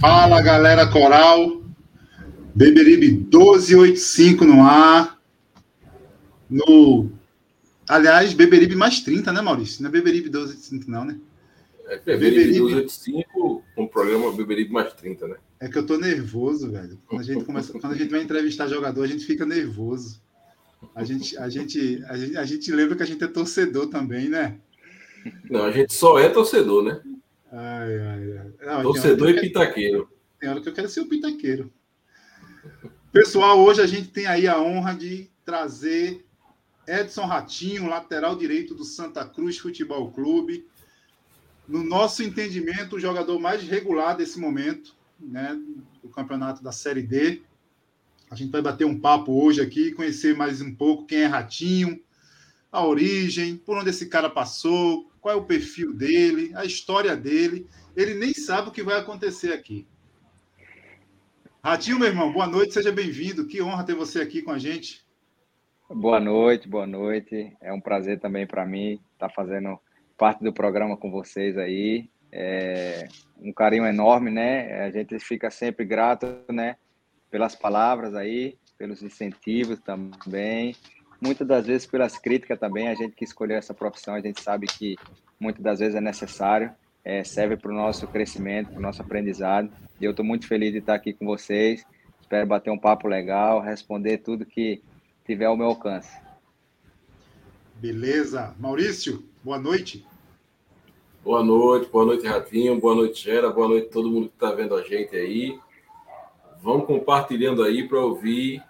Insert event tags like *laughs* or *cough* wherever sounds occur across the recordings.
Fala galera coral, Beberibe 1285 no ar. No. Aliás, Beberibe mais 30, né, Maurício? Não é Beberibe 1285, não, né? É Beberibe 1285 com o programa Beberibe mais 30, né? É que eu tô nervoso, velho. Quando a gente começa, quando a gente vai entrevistar jogador, a gente fica nervoso. A gente, a gente, a gente, a gente lembra que a gente é torcedor também, né? Não, a gente só é torcedor, né? Ai, ai, ai. Não, torcedor e pitaqueiro. Tem hora que eu quero ser o pitaqueiro. Pessoal, hoje a gente tem aí a honra de trazer Edson Ratinho, lateral direito do Santa Cruz Futebol Clube. No nosso entendimento, o jogador mais regular desse momento, né, do campeonato da Série D. A gente vai bater um papo hoje aqui, conhecer mais um pouco quem é Ratinho, a origem, por onde esse cara passou, qual é o perfil dele, a história dele. Ele nem sabe o que vai acontecer aqui. Ratinho, meu irmão, boa noite, seja bem-vindo. Que honra ter você aqui com a gente. Boa noite, boa noite. É um prazer também para mim estar tá fazendo parte do programa com vocês aí. É um carinho enorme, né? A gente fica sempre grato, né? Pelas palavras aí, pelos incentivos também. Muitas das vezes pelas críticas também. A gente que escolheu essa profissão, a gente sabe que muitas das vezes é necessário é, serve para o nosso crescimento, para o nosso aprendizado. E eu estou muito feliz de estar aqui com vocês. Espero bater um papo legal, responder tudo que tiver ao meu alcance. Beleza. Maurício, boa noite. Boa noite, boa noite, Ratinho, boa noite, Gera, boa noite todo mundo que está vendo a gente aí. Vamos compartilhando aí para ouvir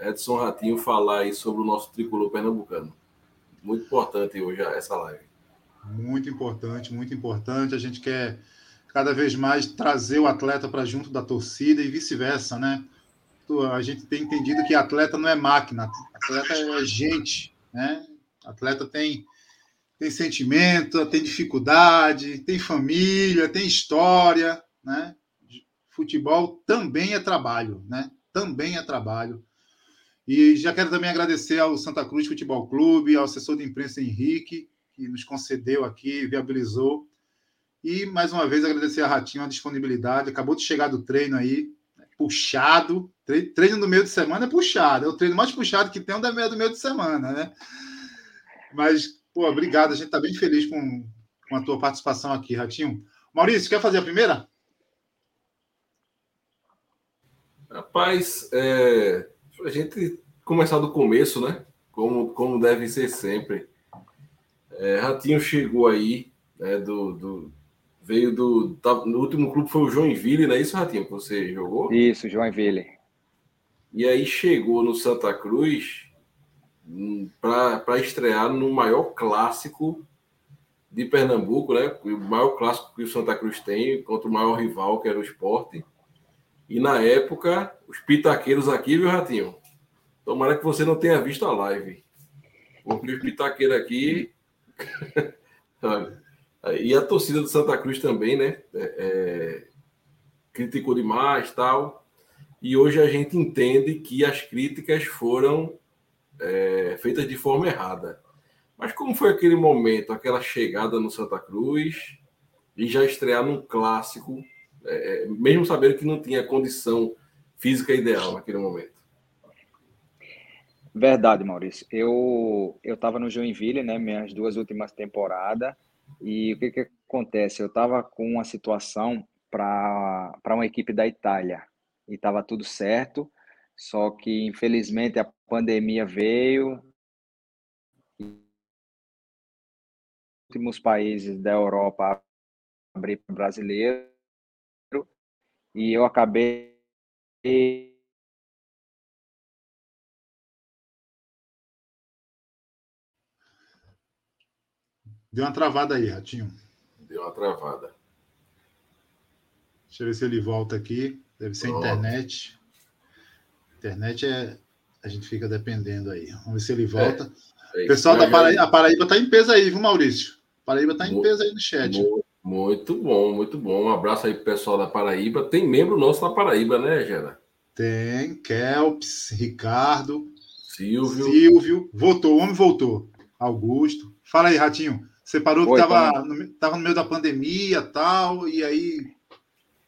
Edson Ratinho falar aí sobre o nosso tricolor pernambucano. Muito importante hoje essa live. Muito importante, muito importante. A gente quer cada vez mais trazer o atleta para junto da torcida e vice-versa, né? A gente tem entendido que atleta não é máquina, atleta é gente, né? Atleta tem tem sentimento, tem dificuldade, tem família, tem história, né? Futebol também é trabalho, né? Também é trabalho. E já quero também agradecer ao Santa Cruz Futebol Clube, ao assessor de imprensa Henrique, que nos concedeu aqui, viabilizou. E, mais uma vez, agradecer a Ratinho a disponibilidade. Acabou de chegar do treino aí, puxado. Treino no meio de semana é puxado. É o treino mais puxado que tem é o do meio de semana, né? Mas, pô, obrigado. A gente está bem feliz com, com a tua participação aqui, Ratinho. Maurício, quer fazer a primeira? Rapaz, é, a gente começar do começo, né? Como, como deve ser sempre. É, Ratinho chegou aí, né, do, do, veio do. Tá, no último clube foi o Joinville, não é isso, Ratinho, que você jogou? Isso, Joinville. E aí chegou no Santa Cruz hum, para estrear no maior clássico de Pernambuco, né? O maior clássico que o Santa Cruz tem contra o maior rival, que era o esporte. E na época, os pitaqueiros aqui, viu, Ratinho? Tomara que você não tenha visto a live. Porque os pitaqueiros aqui *laughs* e a torcida do Santa Cruz também, né? É, é, criticou demais tal. E hoje a gente entende que as críticas foram é, feitas de forma errada. Mas como foi aquele momento, aquela chegada no Santa Cruz e já estrear num clássico, é, é, mesmo sabendo que não tinha condição física ideal naquele momento? Verdade, Maurício. Eu eu estava no Joinville, né, minhas duas últimas temporadas, e o que que acontece? Eu estava com uma situação para uma equipe da Itália e estava tudo certo, só que infelizmente a pandemia veio. Últimos países da Europa abrir brasileiro e eu acabei Deu uma travada aí, Ratinho. Deu uma travada. Deixa eu ver se ele volta aqui. Deve ser oh. internet. Internet é. A gente fica dependendo aí. Vamos ver se ele volta. É, é Pessoal da Paraíba, a Paraíba está em peso aí, viu, Maurício? Paraíba está em peso aí no chat. Muito bom, muito bom. Um abraço aí pro pessoal da Paraíba. Tem membro nosso da Paraíba, né, Gera? Tem, Kelps, Ricardo, Silvio. Silvio. Voltou, o homem voltou. Augusto. Fala aí, Ratinho. Você parou Oi, que estava no, tava no meio da pandemia tal, e aí.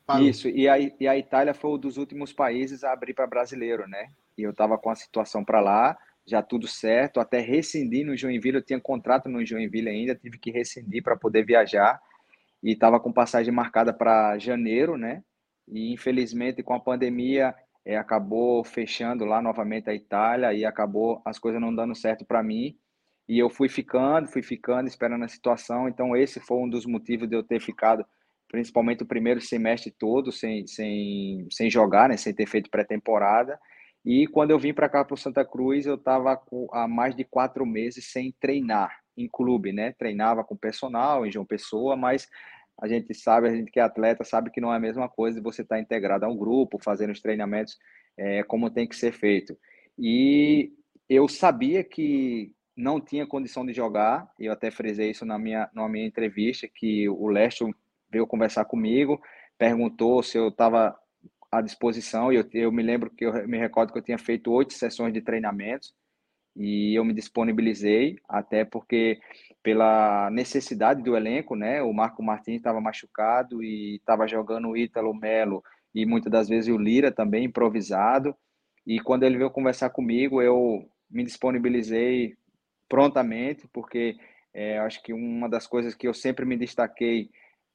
Parou. Isso, e a, e a Itália foi um dos últimos países a abrir para brasileiro, né? E eu estava com a situação para lá, já tudo certo, até rescindir no Joinville, eu tinha contrato no Joinville ainda, tive que rescindir para poder viajar e estava com passagem marcada para janeiro, né? E infelizmente com a pandemia é, acabou fechando lá novamente a Itália e acabou as coisas não dando certo para mim. E eu fui ficando, fui ficando, esperando a situação. Então esse foi um dos motivos de eu ter ficado, principalmente o primeiro semestre todo sem, sem, sem jogar, né? Sem ter feito pré-temporada. E quando eu vim para cá para o Santa Cruz, eu estava há mais de quatro meses sem treinar em clube, né? Treinava com personal em João Pessoa, mas a gente sabe, a gente que é atleta sabe que não é a mesma coisa de você estar tá integrado a um grupo, fazendo os treinamentos é, como tem que ser feito. E eu sabia que não tinha condição de jogar, eu até frisei isso na minha, na minha entrevista, que o Leste veio conversar comigo, perguntou se eu estava à disposição, e eu, eu me lembro que eu me recordo que eu tinha feito oito sessões de treinamentos, e eu me disponibilizei, até porque pela necessidade do elenco, né? O Marco Martins estava machucado e estava jogando o Ítalo Melo e muitas das vezes o Lira também improvisado. E quando ele veio conversar comigo, eu me disponibilizei prontamente, porque é, acho que uma das coisas que eu sempre me destaquei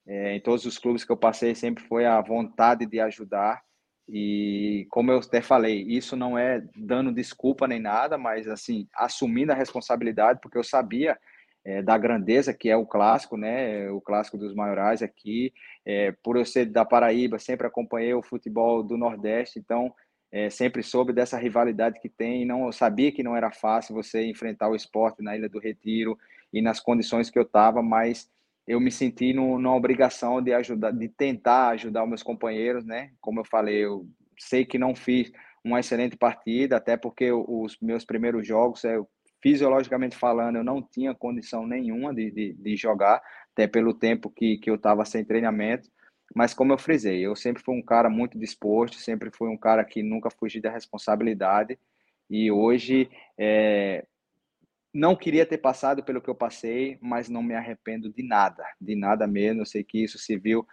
é, em todos os clubes que eu passei sempre foi a vontade de ajudar e como eu até falei, isso não é dando desculpa nem nada, mas assim, assumindo a responsabilidade, porque eu sabia é, da grandeza que é o clássico, né? O clássico dos maiorais aqui. É, por eu ser da Paraíba, sempre acompanhei o futebol do Nordeste, então é, sempre soube dessa rivalidade que tem. Não, eu sabia que não era fácil você enfrentar o esporte na Ilha do Retiro e nas condições que eu estava, mas eu me senti no, obrigação de ajudar, de tentar ajudar os meus companheiros, né? Como eu falei, eu sei que não fiz uma excelente partida, até porque os meus primeiros jogos, eu, fisiologicamente falando, eu não tinha condição nenhuma de, de, de jogar, até pelo tempo que, que eu estava sem treinamento. Mas como eu frisei, eu sempre fui um cara muito disposto, sempre fui um cara que nunca fugi da responsabilidade. E hoje é, não queria ter passado pelo que eu passei, mas não me arrependo de nada, de nada mesmo. Eu sei que isso serviu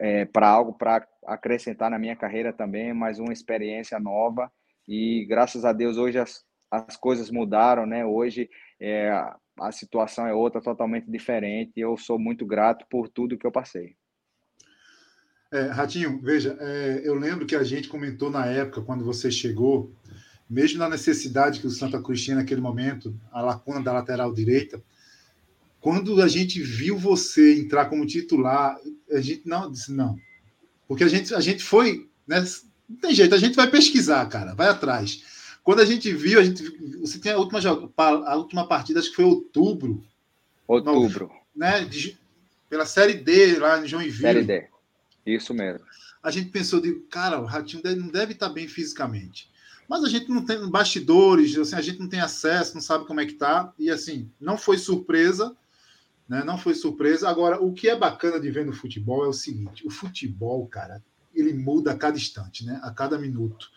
é, para algo para acrescentar na minha carreira também, mais uma experiência nova. E graças a Deus hoje as, as coisas mudaram, né? Hoje é, a situação é outra, totalmente diferente. Eu sou muito grato por tudo que eu passei. É, Ratinho, veja, é, eu lembro que a gente comentou na época, quando você chegou, mesmo na necessidade que o Santa Cruz tinha naquele momento, a lacuna da lateral direita, quando a gente viu você entrar como titular, a gente não disse não. Porque a gente, a gente foi, né? Não tem jeito, a gente vai pesquisar, cara, vai atrás. Quando a gente viu, a gente, você tem a última, a última partida, acho que foi outubro. Outubro. né, de, pela Série D, lá em Joinville. Série D, isso mesmo. A gente pensou, de, cara, o Ratinho não deve estar bem fisicamente mas a gente não tem bastidores, assim, a gente não tem acesso, não sabe como é que tá, e assim, não foi surpresa, né? Não foi surpresa. Agora, o que é bacana de ver no futebol é o seguinte: o futebol, cara, ele muda a cada instante, né? A cada minuto.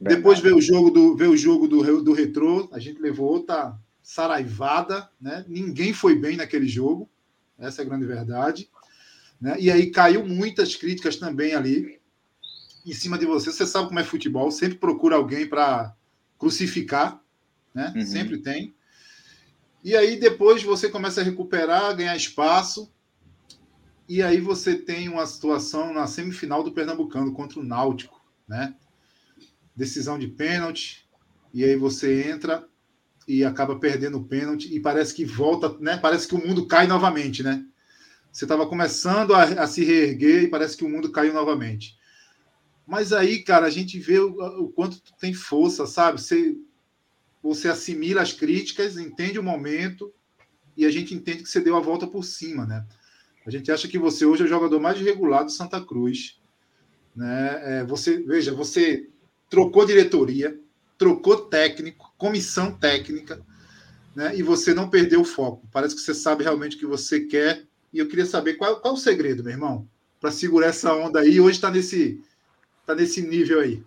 Verdade. Depois veio o jogo do veio o jogo do, do retrô, a gente levou outra saraivada, né? Ninguém foi bem naquele jogo, essa é a grande verdade. Né? E aí caiu muitas críticas também ali em cima de você. Você sabe como é futebol, sempre procura alguém para crucificar, né? Uhum. Sempre tem. E aí depois você começa a recuperar, ganhar espaço. E aí você tem uma situação na semifinal do Pernambucano contra o Náutico, né? Decisão de pênalti. E aí você entra e acaba perdendo o pênalti e parece que volta, né? Parece que o mundo cai novamente, né? Você estava começando a, a, se reerguer e parece que o mundo caiu novamente. Mas aí, cara, a gente vê o, o quanto tu tem força, sabe? Você, você assimila as críticas, entende o momento e a gente entende que você deu a volta por cima, né? A gente acha que você hoje é o jogador mais regular do Santa Cruz. Né? É, você veja, você trocou diretoria, trocou técnico, comissão técnica, né? E você não perdeu o foco. Parece que você sabe realmente o que você quer. E eu queria saber qual, qual é o segredo, meu irmão, para segurar essa onda aí. Hoje está nesse, tá nesse nível aí.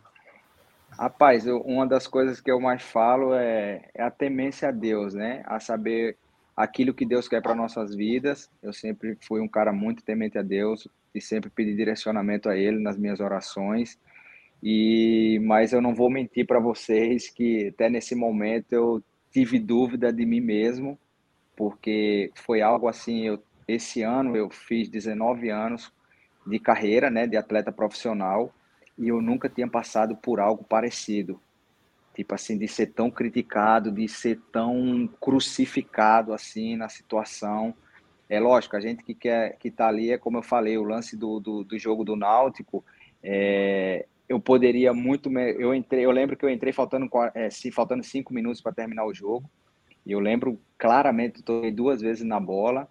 Rapaz, eu, uma das coisas que eu mais falo é, é, a temência a Deus, né? A saber aquilo que Deus quer para nossas vidas. Eu sempre fui um cara muito temente a Deus e sempre pedi direcionamento a Ele nas minhas orações. E mas eu não vou mentir para vocês que até nesse momento eu tive dúvida de mim mesmo, porque foi algo assim, eu esse ano eu fiz 19 anos de carreira, né, de atleta profissional e eu nunca tinha passado por algo parecido. Tipo assim, de ser tão criticado, de ser tão crucificado assim na situação. É lógico, a gente que quer que tá ali, é como eu falei, o lance do, do, do jogo do Náutico, é, eu poderia muito. Eu entrei, eu lembro que eu entrei faltando, é, faltando cinco minutos para terminar o jogo. E eu lembro claramente, toquei duas vezes na bola.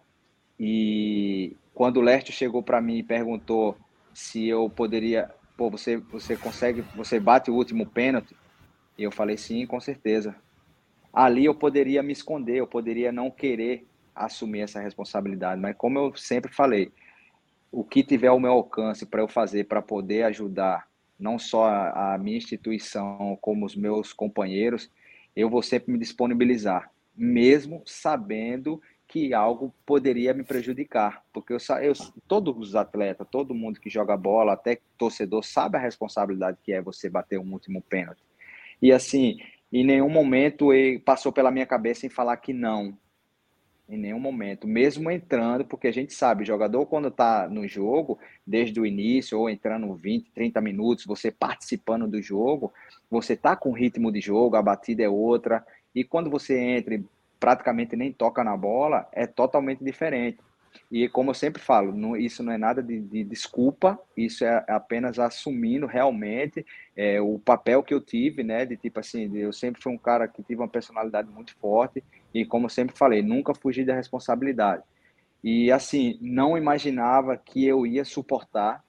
E quando o Leste chegou para mim e perguntou se eu poderia pô, você, você consegue, você bate o último pênalti? E eu falei, sim, com certeza. Ali eu poderia me esconder, eu poderia não querer assumir essa responsabilidade, mas como eu sempre falei, o que tiver ao meu alcance para eu fazer, para poder ajudar não só a, a minha instituição, como os meus companheiros, eu vou sempre me disponibilizar, mesmo sabendo que algo poderia me prejudicar, porque eu, eu, todos os atletas, todo mundo que joga bola, até torcedor, sabe a responsabilidade que é você bater um último pênalti. E assim, em nenhum momento passou pela minha cabeça em falar que não. Em nenhum momento, mesmo entrando, porque a gente sabe, jogador quando está no jogo, desde o início, ou entrando 20, 30 minutos, você participando do jogo, você está com ritmo de jogo, a batida é outra, e quando você entra praticamente nem toca na bola, é totalmente diferente. E como eu sempre falo, não, isso não é nada de, de, desculpa, isso é apenas assumindo realmente é, o papel que eu tive, né? De tipo assim, eu sempre fui um cara que tive uma personalidade muito forte e como eu sempre falei, nunca fugi da responsabilidade. E assim, não imaginava que eu ia suportar,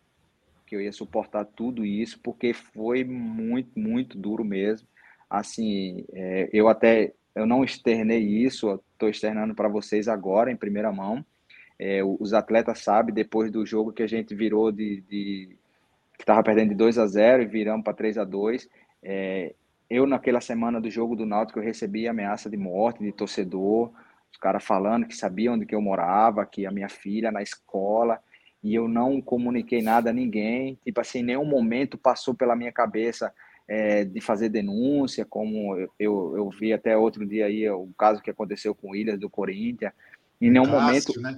que eu ia suportar tudo isso, porque foi muito, muito duro mesmo. Assim, é, eu até eu não externei isso, estou externando para vocês agora, em primeira mão. É, os atletas sabem, depois do jogo que a gente virou de. de que estava perdendo de 2 a 0 e viramos para 3 a 2 é, Eu, naquela semana do jogo do Náutico, eu recebi ameaça de morte de torcedor, os caras falando que sabiam onde que eu morava, que a minha filha na escola, e eu não comuniquei nada a ninguém. Tipo assim, nenhum momento passou pela minha cabeça é, de fazer denúncia, como eu, eu, eu, vi até outro dia aí o caso que aconteceu com o Williams do Corinthians. Em nenhum Cássio, momento. Né?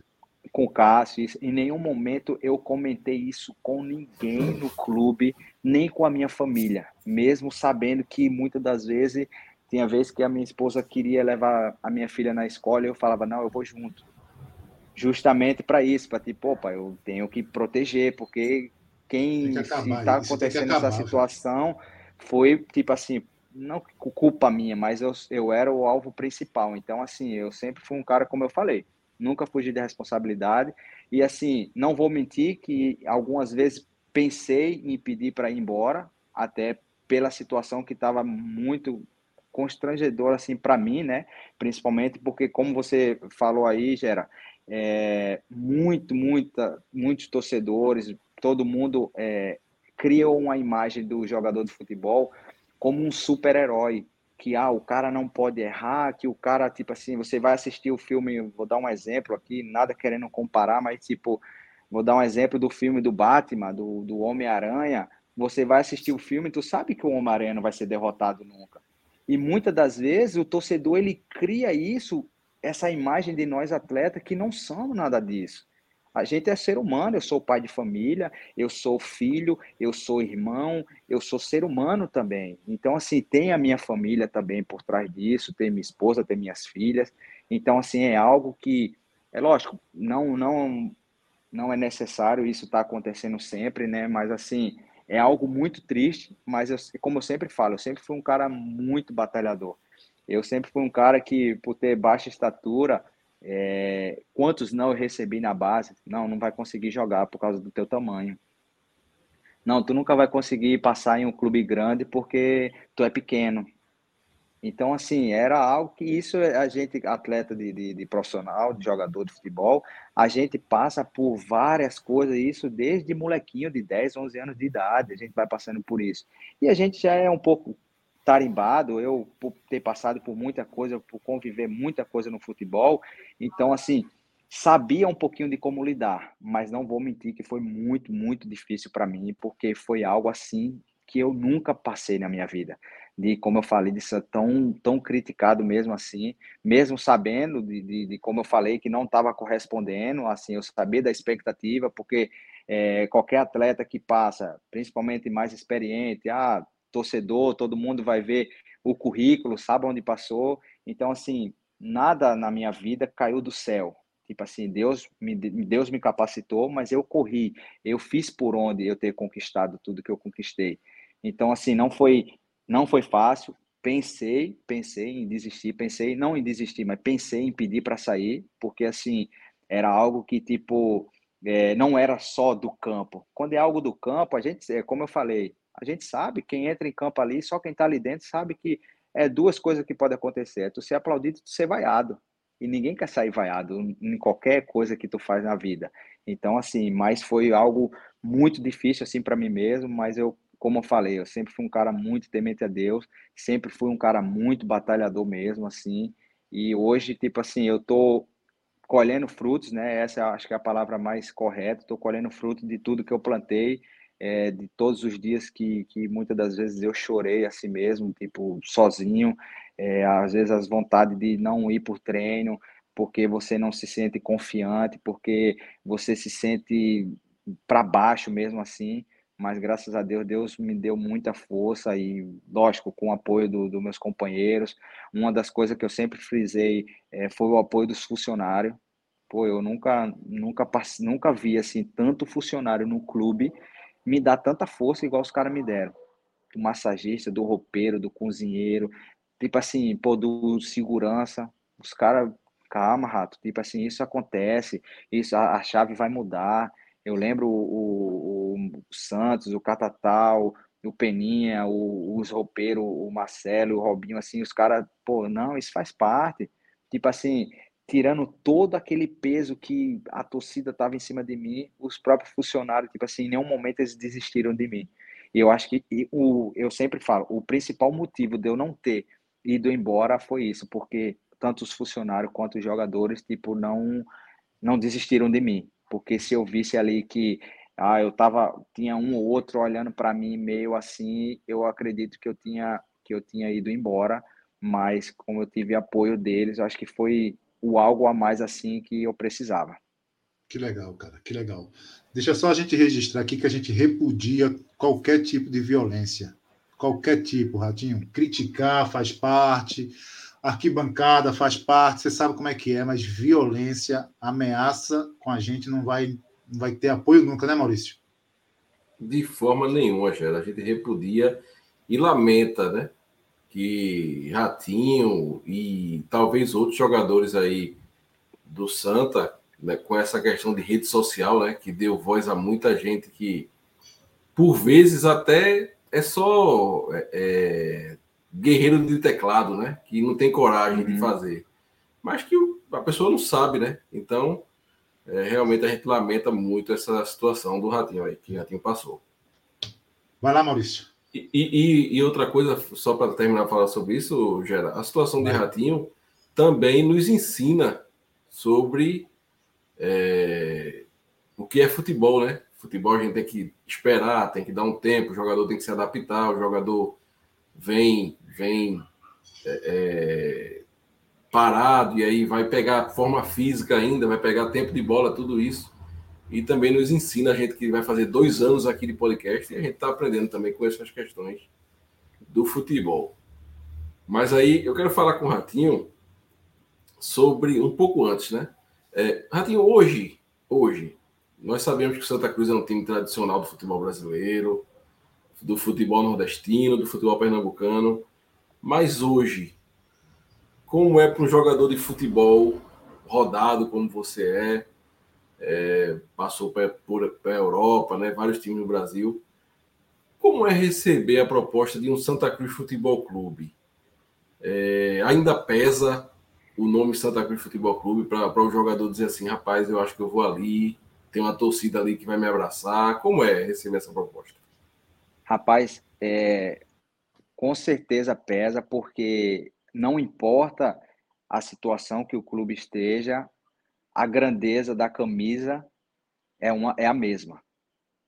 Com o Cássio, em nenhum momento eu comentei isso com ninguém no clube, nem com a minha família, mesmo sabendo que muitas das vezes tinha vezes que a minha esposa queria levar a minha filha na escola e eu falava, não, eu vou junto. Justamente para isso, para tipo, opa, eu tenho que proteger, porque quem está acontecendo essa situação, foi tipo assim, não culpa minha, mas eu, eu era o alvo principal. Então, assim, eu sempre fui um cara, como eu falei, nunca fugi da responsabilidade. E, assim, não vou mentir que algumas vezes pensei em pedir para ir embora, até pela situação que estava muito constrangedora, assim, para mim, né? Principalmente porque, como você falou aí, Gera, é, muito, muita, muitos torcedores, todo mundo é, criam uma imagem do jogador de futebol como um super-herói, que ah, o cara não pode errar, que o cara, tipo assim, você vai assistir o filme, vou dar um exemplo aqui, nada querendo comparar, mas tipo, vou dar um exemplo do filme do Batman, do, do Homem-Aranha, você vai assistir o filme tu sabe que o Homem-Aranha não vai ser derrotado nunca. E muitas das vezes o torcedor ele cria isso, essa imagem de nós atletas que não somos nada disso. A gente é ser humano, eu sou pai de família, eu sou filho, eu sou irmão, eu sou ser humano também. Então, assim, tem a minha família também por trás disso, tem minha esposa, tem minhas filhas. Então, assim, é algo que, é lógico, não, não, não é necessário isso estar tá acontecendo sempre, né? Mas, assim, é algo muito triste, mas, eu, como eu sempre falo, eu sempre fui um cara muito batalhador. Eu sempre fui um cara que, por ter baixa estatura, é, quantos não eu recebi na base? Não, não vai conseguir jogar por causa do teu tamanho. não, tu nunca vai conseguir passar em um clube grande porque tu é pequeno. Então, assim, era algo que isso a gente, atleta de, de, de, profissional, de jogador de futebol, a gente passa por várias coisas, isso desde molequinho de 10, 11 anos de idade, a gente vai passando por isso. E a gente já é um pouco tarimbado, eu por ter passado por muita coisa, por conviver muita coisa no futebol, então, assim, sabia um pouquinho de como lidar, mas não vou mentir que foi muito, muito difícil para mim, porque foi algo assim que eu nunca passei na minha vida. De, como eu falei, de ser tão, tão criticado mesmo assim, mesmo sabendo de, de, de como eu falei, que não estava correspondendo, assim, eu sabia da expectativa, porque é, qualquer atleta que passa, principalmente mais experiente, ah, torcedor, todo mundo vai ver o currículo, sabe onde passou, então, assim, nada na minha vida caiu do céu, Tipo assim, Deus me, Deus me capacitou, mas eu corri, eu fiz por onde eu ter conquistado tudo que eu conquistei. Então, assim, não foi não foi fácil. Pensei, pensei em desistir, pensei não em desistir, mas pensei em pedir para sair, porque assim era algo que tipo é, não era só do campo. Quando é algo do campo, a gente, é como eu falei, a gente sabe quem entra em campo ali, só quem está ali dentro sabe que é duas coisas que podem acontecer: é tu ser aplaudido, tu ser vaiado. E ninguém quer sair vaiado em qualquer coisa que tu faz na vida. Então, assim, mas foi algo muito difícil assim para mim mesmo, mas eu como eu falei, eu sempre fui um cara muito temente a Deus, sempre fui um cara muito batalhador mesmo, assim, e hoje, tipo assim, eu tô colhendo frutos, né, essa acho que é a palavra mais correta, tô colhendo fruto de tudo que eu plantei, é, de todos os dias que, que muitas das vezes eu chorei assim mesmo, tipo, sozinho, é, às vezes as vontades de não ir por treino, porque você não se sente confiante, porque você se sente para baixo mesmo assim, mas graças a Deus, Deus me deu muita força e, lógico, com o apoio dos do meus companheiros. Uma das coisas que eu sempre frisei é, foi o apoio dos funcionários. Pô, eu nunca, nunca, nunca vi assim tanto funcionário no clube me dar tanta força igual os caras me deram. Do massagista, do roupeiro, do cozinheiro, tipo assim, pô, do segurança. Os caras, calma, rato, tipo assim, isso acontece, isso a, a chave vai mudar eu lembro o, o, o Santos, o Catatal, o Peninha, o, os roupeiros, o Marcelo, o Robinho, assim, os caras, pô, não, isso faz parte. Tipo assim, tirando todo aquele peso que a torcida tava em cima de mim, os próprios funcionários, tipo assim, em nenhum momento eles desistiram de mim. E eu acho que o, eu sempre falo, o principal motivo de eu não ter ido embora foi isso, porque tanto os funcionários quanto os jogadores, tipo, não não desistiram de mim porque se eu visse ali que ah, eu tava, tinha um ou outro olhando para mim meio assim, eu acredito que eu tinha que eu tinha ido embora, mas como eu tive apoio deles, eu acho que foi o algo a mais assim que eu precisava. Que legal, cara, que legal. Deixa só a gente registrar aqui que a gente repudia qualquer tipo de violência. Qualquer tipo, Ratinho. Criticar faz parte, arquibancada faz parte, você sabe como é que é, mas violência, ameaça com a gente não vai, não vai ter apoio nunca, né, Maurício? De forma nenhuma, Gera. A gente repudia e lamenta, né? Que Ratinho e talvez outros jogadores aí do Santa, né, com essa questão de rede social, né? Que deu voz a muita gente que, por vezes, até é só é, é guerreiro de teclado, né? Que não tem coragem uhum. de fazer. Mas que a pessoa não sabe, né? Então, é, realmente a gente lamenta muito essa situação do Ratinho aí, que o Ratinho passou. Vai lá, Maurício. E, e, e outra coisa, só para terminar de falar sobre isso, Gera, a situação de Ratinho também nos ensina sobre é, o que é futebol, né? Futebol a gente tem que esperar, tem que dar um tempo, o jogador tem que se adaptar, o jogador vem, vem é, é, parado e aí vai pegar forma física ainda, vai pegar tempo de bola, tudo isso. E também nos ensina a gente que vai fazer dois anos aqui de podcast e a gente está aprendendo também com essas questões do futebol. Mas aí eu quero falar com o Ratinho sobre um pouco antes, né? É, Ratinho, hoje, hoje, nós sabemos que Santa Cruz é um time tradicional do futebol brasileiro, do futebol nordestino, do futebol pernambucano. Mas hoje, como é para um jogador de futebol rodado como você é, é passou por, por, Europa, né, vários times no Brasil, como é receber a proposta de um Santa Cruz Futebol Clube? É, ainda pesa o nome Santa Cruz Futebol Clube para o jogador dizer assim, rapaz, eu acho que eu vou ali, tem uma torcida ali que vai me abraçar. Como é receber essa proposta? Rapaz, é, com certeza pesa, porque não importa a situação que o clube esteja, a grandeza da camisa é, uma, é a mesma.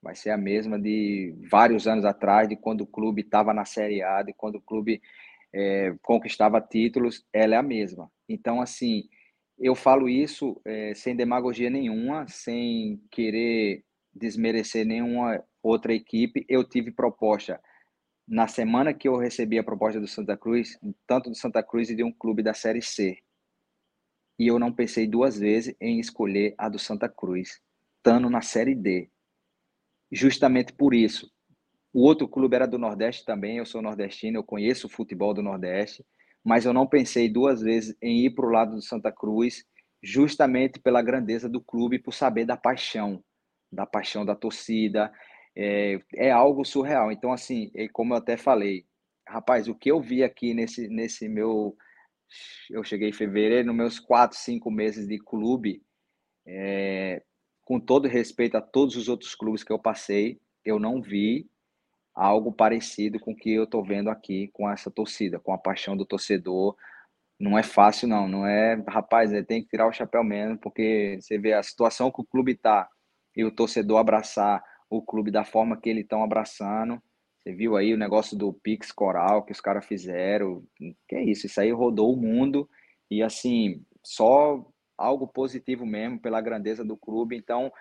Vai ser a mesma de vários anos atrás, de quando o clube estava na Série A, de quando o clube é, conquistava títulos, ela é a mesma. Então, assim, eu falo isso é, sem demagogia nenhuma, sem querer desmerecer nenhuma outra equipe. Eu tive proposta na semana que eu recebi a proposta do Santa Cruz, tanto do Santa Cruz e de um clube da Série C. E eu não pensei duas vezes em escolher a do Santa Cruz, estando na Série D. Justamente por isso. O outro clube era do Nordeste também, eu sou nordestino, eu conheço o futebol do Nordeste, mas eu não pensei duas vezes em ir para o lado do Santa Cruz, justamente pela grandeza do clube, por saber da paixão, da paixão da torcida, é, é algo surreal. Então, assim, como eu até falei, rapaz, o que eu vi aqui nesse, nesse meu. Eu cheguei em fevereiro, nos meus quatro, cinco meses de clube, é, com todo respeito a todos os outros clubes que eu passei, eu não vi algo parecido com o que eu estou vendo aqui com essa torcida, com a paixão do torcedor. Não é fácil, não. Não é, rapaz, tem que tirar o chapéu mesmo, porque você vê a situação que o clube está e o torcedor abraçar o clube da forma que eles estão abraçando. Você viu aí o negócio do Pix Coral que os caras fizeram. Que é isso, isso aí rodou o mundo e assim, só algo positivo mesmo pela grandeza do clube. Então,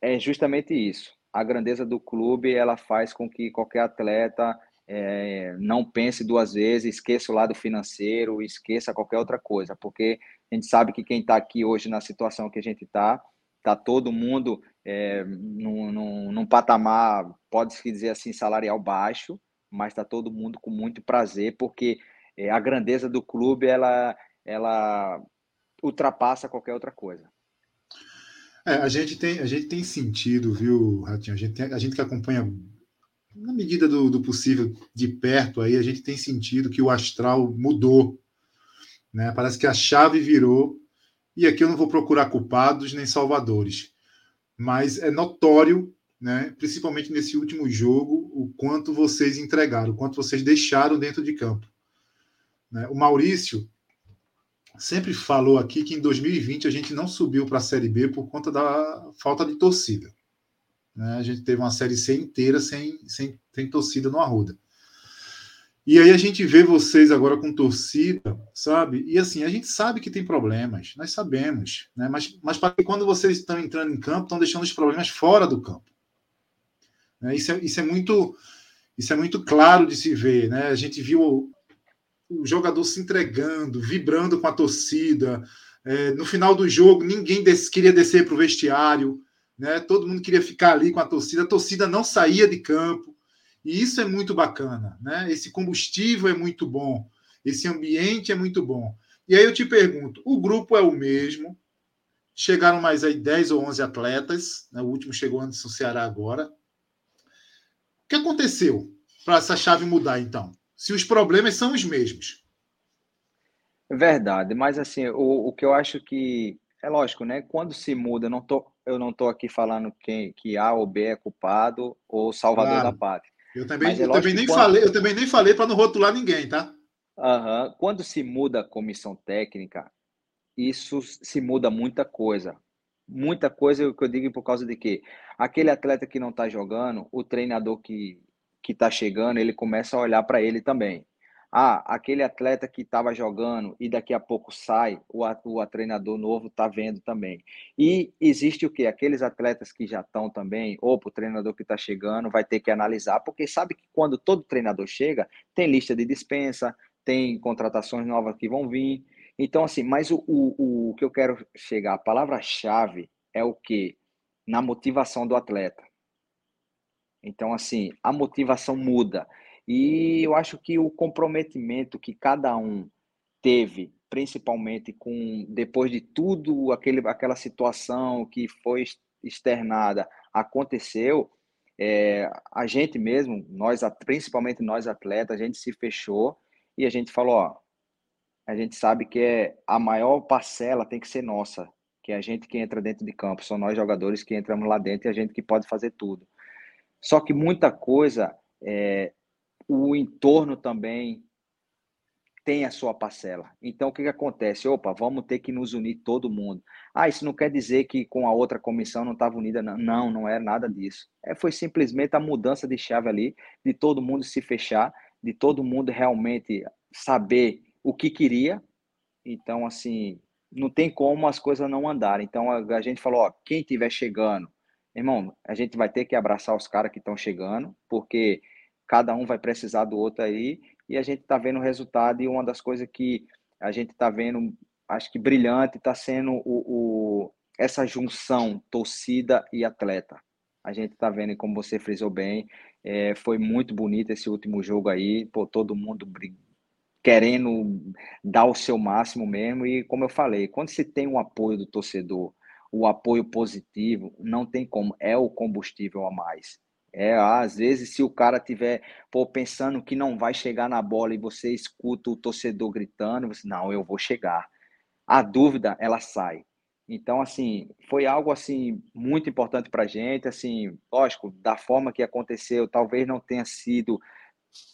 é justamente isso. A grandeza do clube, ela faz com que qualquer atleta é, não pense duas vezes, esqueça o lado financeiro, esqueça qualquer outra coisa, porque a gente sabe que quem está aqui hoje na situação que a gente está, está todo mundo é, num, num, num patamar, pode-se dizer assim, salarial baixo, mas está todo mundo com muito prazer, porque é, a grandeza do clube, ela, ela ultrapassa qualquer outra coisa. É, a gente tem, a gente tem sentido, viu, Ratinho? A gente, tem, a gente que acompanha na medida do, do, possível de perto aí, a gente tem sentido que o astral mudou, né? Parece que a chave virou e aqui eu não vou procurar culpados nem salvadores, mas é notório, né, principalmente nesse último jogo, o quanto vocês entregaram, o quanto vocês deixaram dentro de campo. Né? O Maurício sempre falou aqui que em 2020 a gente não subiu para a Série B por conta da falta de torcida. Né? A gente teve uma Série C inteira sem, sem, sem torcida no Arruda. E aí a gente vê vocês agora com torcida, sabe? E assim, a gente sabe que tem problemas, nós sabemos, né? Mas, mas quando vocês estão entrando em campo, estão deixando os problemas fora do campo. Né? Isso, é, isso, é muito, isso é muito claro de se ver, né? A gente viu o, jogador se entregando, vibrando com a torcida. É, no final do jogo, ninguém des queria descer para o vestiário, né? Todo mundo queria ficar ali com a torcida. A torcida não saía de campo. E isso é muito bacana, né? Esse combustível é muito bom, esse ambiente é muito bom. E aí eu te pergunto: o grupo é o mesmo? Chegaram mais aí 10 ou 11 atletas, né? o último chegou antes do Ceará agora. O que aconteceu para essa chave mudar, então? Se os problemas são os mesmos. Verdade, mas assim, o, o que eu acho que é lógico, né? Quando se muda, eu não tô, eu não tô aqui falando quem que A ou B é culpado ou salvador claro. da pátria. Eu também, é eu também nem quando... falei, eu também nem falei para não rotular ninguém, tá? Uhum. Quando se muda a comissão técnica, isso se muda muita coisa. Muita coisa o que eu digo por causa de que aquele atleta que não está jogando, o treinador que que está chegando, ele começa a olhar para ele também. Ah, aquele atleta que estava jogando e daqui a pouco sai, o, o treinador novo está vendo também. E existe o que? Aqueles atletas que já estão também, ou para o treinador que está chegando, vai ter que analisar, porque sabe que quando todo treinador chega, tem lista de dispensa, tem contratações novas que vão vir. Então, assim, mas o, o, o que eu quero chegar, a palavra-chave é o que? Na motivação do atleta. Então, assim, a motivação muda. E eu acho que o comprometimento que cada um teve, principalmente com depois de tudo aquele, aquela situação que foi externada aconteceu, é, a gente mesmo, nós, principalmente nós atletas, a gente se fechou e a gente falou, ó, a gente sabe que é a maior parcela tem que ser nossa, que é a gente que entra dentro de campo, são nós jogadores que entramos lá dentro e a gente que pode fazer tudo. Só que muita coisa, é, o entorno também tem a sua parcela. Então, o que, que acontece? Opa, vamos ter que nos unir todo mundo. Ah, isso não quer dizer que com a outra comissão não estava unida. Não, não, não é nada disso. É, foi simplesmente a mudança de chave ali, de todo mundo se fechar, de todo mundo realmente saber o que queria. Então, assim, não tem como as coisas não andarem. Então, a, a gente falou, ó, quem estiver chegando, irmão, a gente vai ter que abraçar os caras que estão chegando, porque cada um vai precisar do outro aí e a gente está vendo o resultado e uma das coisas que a gente está vendo, acho que brilhante, está sendo o, o, essa junção torcida e atleta. A gente está vendo, como você frisou bem, é, foi muito bonito esse último jogo aí, pô, todo mundo querendo dar o seu máximo mesmo e como eu falei, quando se tem o apoio do torcedor, o apoio positivo, não tem como, é o combustível a mais. É, às vezes, se o cara tiver pô, pensando que não vai chegar na bola e você escuta o torcedor gritando, você, não, eu vou chegar. A dúvida, ela sai. Então, assim, foi algo assim muito importante para a gente. Assim, lógico, da forma que aconteceu, talvez não tenha sido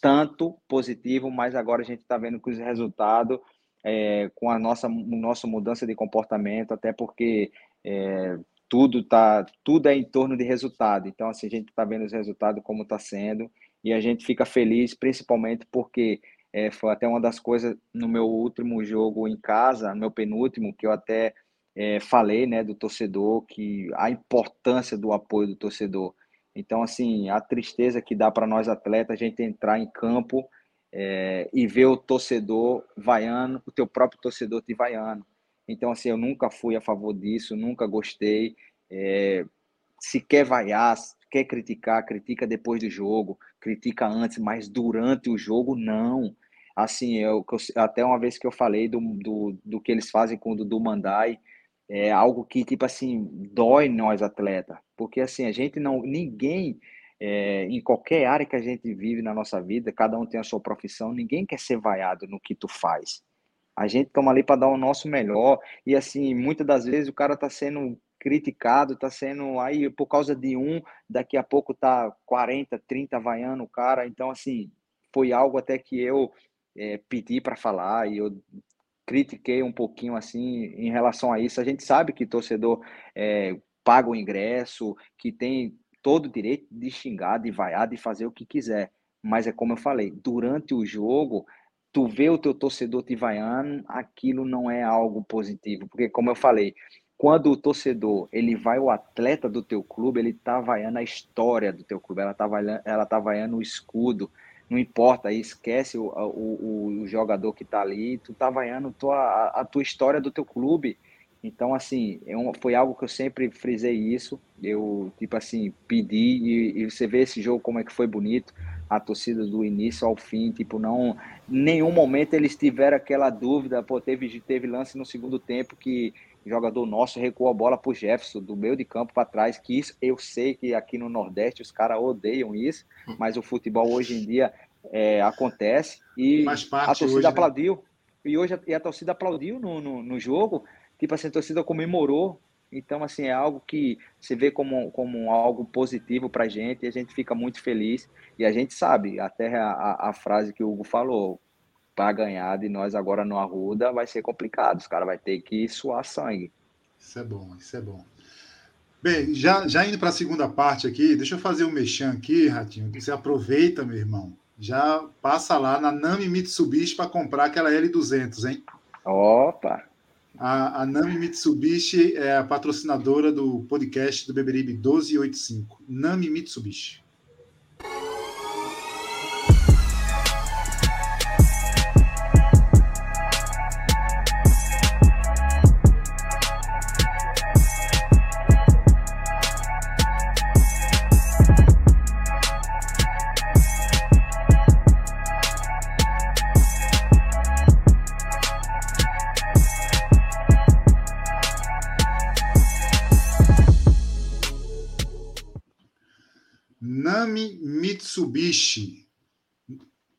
tanto positivo, mas agora a gente está vendo que os resultados, é, com a nossa, nossa mudança de comportamento, até porque é, tudo tá tudo é em torno de resultado. Então assim a gente está vendo os resultados como está sendo e a gente fica feliz, principalmente porque é, foi até uma das coisas no meu último jogo em casa, meu penúltimo, que eu até é, falei, né, do torcedor, que a importância do apoio do torcedor. Então, assim, a tristeza que dá para nós atletas a gente entrar em campo é, e ver o torcedor vaiano, o teu próprio torcedor te vaiano. Então, assim, eu nunca fui a favor disso, nunca gostei. É, se quer vaiar, quer criticar, critica depois do jogo, critica antes, mas durante o jogo, não. Assim, eu, até uma vez que eu falei do, do, do que eles fazem com o Dudu Mandai, é algo que, tipo assim, dói nós atletas. Porque, assim, a gente não... Ninguém... É, em qualquer área que a gente vive na nossa vida, cada um tem a sua profissão, ninguém quer ser vaiado no que tu faz. A gente toma ali para dar o nosso melhor. E assim, muitas das vezes o cara está sendo criticado, está sendo aí por causa de um, daqui a pouco tá 40, 30 vaiando o cara. Então, assim, foi algo até que eu é, pedi para falar e eu critiquei um pouquinho assim em relação a isso. A gente sabe que torcedor é, paga o ingresso, que tem todo o direito de xingar, de vaiar, de fazer o que quiser. Mas é como eu falei, durante o jogo tu vê o teu torcedor te vaiando, aquilo não é algo positivo, porque como eu falei, quando o torcedor, ele vai o atleta do teu clube, ele tá vaiando a história do teu clube, ela tá vaiando, ela tá vaiando o escudo, não importa, esquece o, o, o, jogador que tá ali, tu tá vaiando tua, a, tua história do teu clube, então, assim, é foi algo que eu sempre frisei isso. Eu, tipo assim, pedi e, e, você vê esse jogo como é que foi bonito a torcida do início ao fim, tipo, não, nenhum momento eles tiveram aquela dúvida, pô, teve, teve lance no segundo tempo que jogador nosso recuou a bola pro Jefferson, do meio de campo para trás, que isso, eu sei que aqui no Nordeste os caras odeiam isso, mas o futebol hoje em dia é, acontece, e a torcida hoje, né? aplaudiu, né? e hoje a, e a torcida aplaudiu no, no, no jogo, tipo assim, a torcida comemorou, então, assim, é algo que se vê como, como algo positivo para a gente e a gente fica muito feliz. E a gente sabe, até a, a frase que o Hugo falou, para ganhar de nós agora no Arruda vai ser complicado. Os caras vão ter que suar sangue. Isso é bom, isso é bom. Bem, já, já indo para a segunda parte aqui, deixa eu fazer um mexão aqui, Ratinho, que você aproveita, meu irmão. Já passa lá na Nami Mitsubishi para comprar aquela L200, hein? Opa! A, a Nami Mitsubishi é a patrocinadora do podcast do Beberibe 1285. Nami Mitsubishi.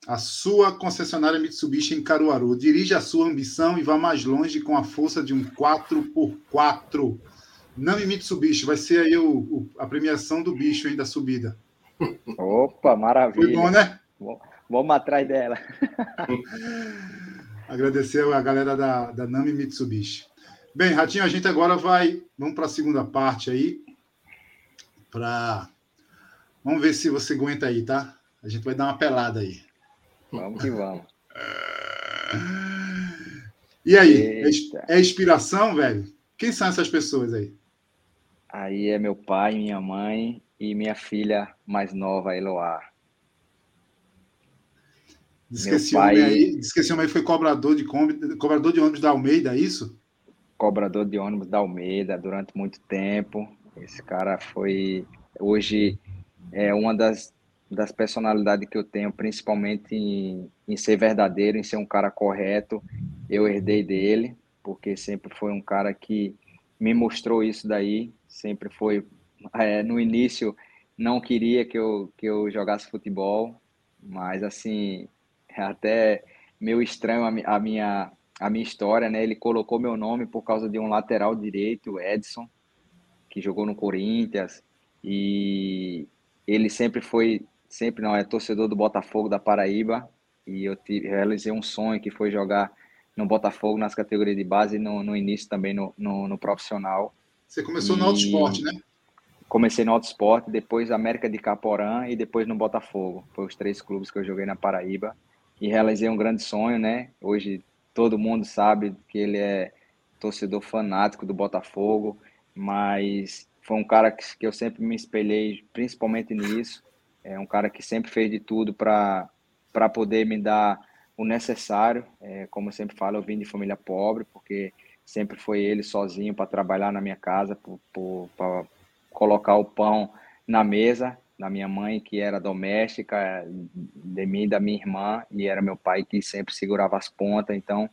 A sua concessionária Mitsubishi em Caruaru. Dirige a sua ambição e vá mais longe com a força de um 4x4. Nami Mitsubishi, vai ser aí o, o, a premiação do bicho da subida. Opa, maravilha. Foi bom, né? Vamos atrás dela. *laughs* Agradecer a galera da, da Nami Mitsubishi. Bem, Ratinho, a gente agora vai. Vamos para a segunda parte aí. Pra... Vamos ver se você aguenta aí, tá? A gente vai dar uma pelada aí. Vamos que vamos. *laughs* E aí? Eita. É inspiração, velho? Quem são essas pessoas aí? Aí é meu pai, minha mãe e minha filha mais nova, Eloá. Diz que, esse pai... homem aí, diz que esse homem aí foi cobrador de, cobrador de ônibus da Almeida, é isso? Cobrador de ônibus da Almeida durante muito tempo. Esse cara foi, hoje, é uma das, das personalidades que eu tenho, principalmente em, em ser verdadeiro, em ser um cara correto. Eu herdei dele, porque sempre foi um cara que me mostrou isso daí. Sempre foi, é, no início, não queria que eu, que eu jogasse futebol, mas assim, até meio estranho a, a, minha, a minha história, né? Ele colocou meu nome por causa de um lateral direito, Edson, que jogou no Corinthians, e ele sempre foi, sempre não, é torcedor do Botafogo da Paraíba, e eu tive, realizei um sonho que foi jogar no Botafogo nas categorias de base e no, no início também no, no, no profissional. Você começou e... no Auto Esporte, né? Comecei no Auto Esporte, depois América de Caporã e depois no Botafogo. Foi os três clubes que eu joguei na Paraíba e realizei um grande sonho, né? Hoje todo mundo sabe que ele é torcedor fanático do Botafogo, mas foi um cara que, que eu sempre me espelhei, principalmente nisso. É um cara que sempre fez de tudo para poder me dar o necessário. É, como eu sempre falo, eu vim de família pobre, porque sempre foi ele sozinho para trabalhar na minha casa, para colocar o pão na mesa da minha mãe, que era doméstica, de mim da minha irmã, e era meu pai que sempre segurava as pontas. Então,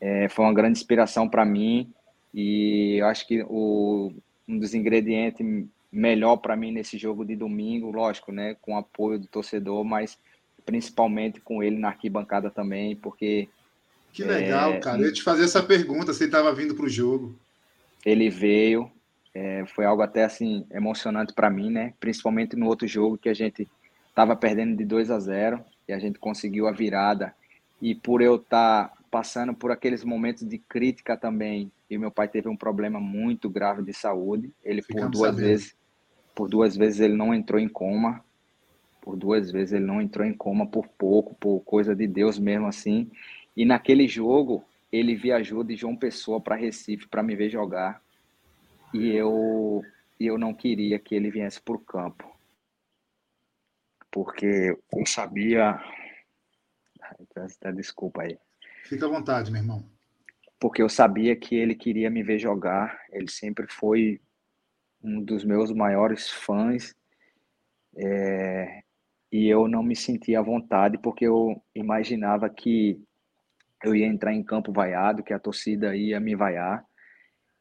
é, foi uma grande inspiração para mim. E eu acho que o, um dos ingredientes melhor para mim nesse jogo de domingo, lógico, né, com o apoio do torcedor, mas principalmente com ele na arquibancada também, porque. Que legal, é, cara. Eu ia te fazer essa pergunta, se ele estava vindo para o jogo. Ele veio, é, foi algo até assim emocionante para mim, né? Principalmente no outro jogo que a gente estava perdendo de 2 a 0 e a gente conseguiu a virada. E por eu estar tá passando por aqueles momentos de crítica também, e meu pai teve um problema muito grave de saúde, ele Ficamos por duas sabendo. vezes, por duas vezes ele não entrou em coma, por duas vezes ele não entrou em coma por pouco, por coisa de Deus mesmo assim. E naquele jogo ele viajou de João Pessoa para Recife para me ver jogar e eu, eu não queria que ele viesse para o campo, porque eu sabia. Desculpa aí. Fica à vontade, meu irmão. Porque eu sabia que ele queria me ver jogar, ele sempre foi um dos meus maiores fãs. É, e eu não me sentia à vontade porque eu imaginava que eu ia entrar em campo vaiado, que a torcida ia me vaiar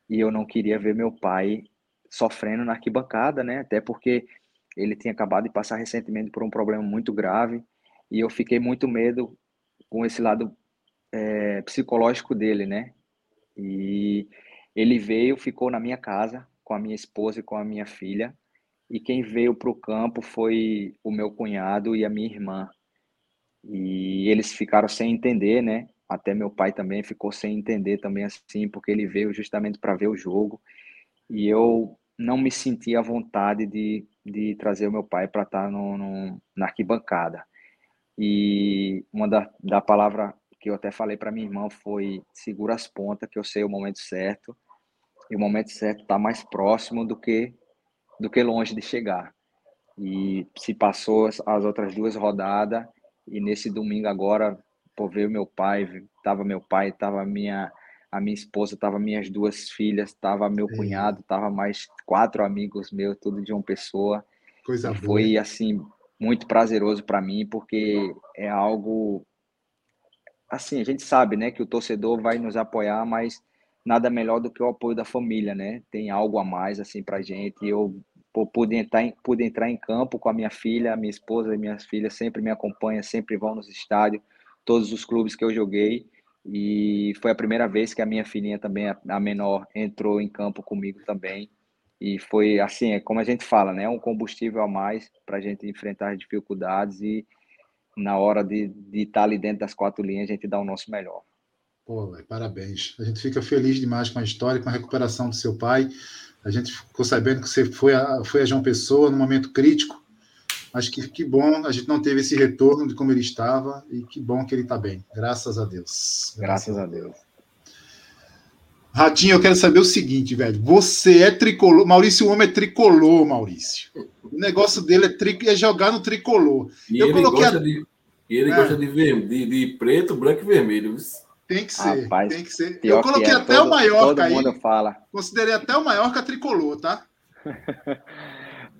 e eu não queria ver meu pai sofrendo na arquibancada, né? Até porque ele tinha acabado de passar recentemente por um problema muito grave e eu fiquei muito medo com esse lado é, psicológico dele, né? E ele veio, ficou na minha casa com a minha esposa e com a minha filha e quem veio para o campo foi o meu cunhado e a minha irmã. E eles ficaram sem entender, né? Até meu pai também ficou sem entender também assim, porque ele veio justamente para ver o jogo. E eu não me senti à vontade de, de trazer o meu pai para estar tá no, no, na arquibancada. E uma da, da palavra que eu até falei para minha irmã foi segura as pontas, que eu sei o momento certo. E o momento certo está mais próximo do que do que longe de chegar. E se passou as, as outras duas rodadas e nesse domingo agora Pô, veio meu pai, tava meu pai, tava minha a minha esposa, tava minhas duas filhas, tava meu Sim. cunhado, tava mais quatro amigos meus, tudo de uma pessoa. Coisa boa. Foi assim muito prazeroso para mim, porque é algo assim, a gente sabe, né, que o torcedor vai nos apoiar, mas nada melhor do que o apoio da família, né? Tem algo a mais assim pra gente. Eu pude entrar, em, pude entrar em campo com a minha filha, minha esposa e minhas filhas sempre me acompanham, sempre vão nos estádios, todos os clubes que eu joguei. E foi a primeira vez que a minha filhinha também, a menor, entrou em campo comigo também. E foi assim, é como a gente fala, né? Um combustível a mais para a gente enfrentar as dificuldades e na hora de, de estar tá ali dentro das quatro linhas, a gente dá o nosso melhor. Pô, véio, parabéns. A gente fica feliz demais com a história, com a recuperação do seu pai. A gente ficou sabendo que você foi a, foi a João Pessoa no momento crítico. Acho que que bom, a gente não teve esse retorno de como ele estava e que bom que ele está bem. Graças a Deus. Graças, Graças a Deus. Ratinho, eu quero saber o seguinte, velho. Você é tricolor. Maurício, o homem é tricolor, Maurício. O negócio dele é, tri... é jogar no tricolor. E eu ele coloquei gosta, a... de... ele é. gosta de, ver... de, de, preto, branco e vermelho. Tem que ser, Rapaz, tem que ser. Eu coloquei é, até todo, o Maiorca todo mundo aí. Fala. Considerei até o Maiorca tricolor, tá? *laughs*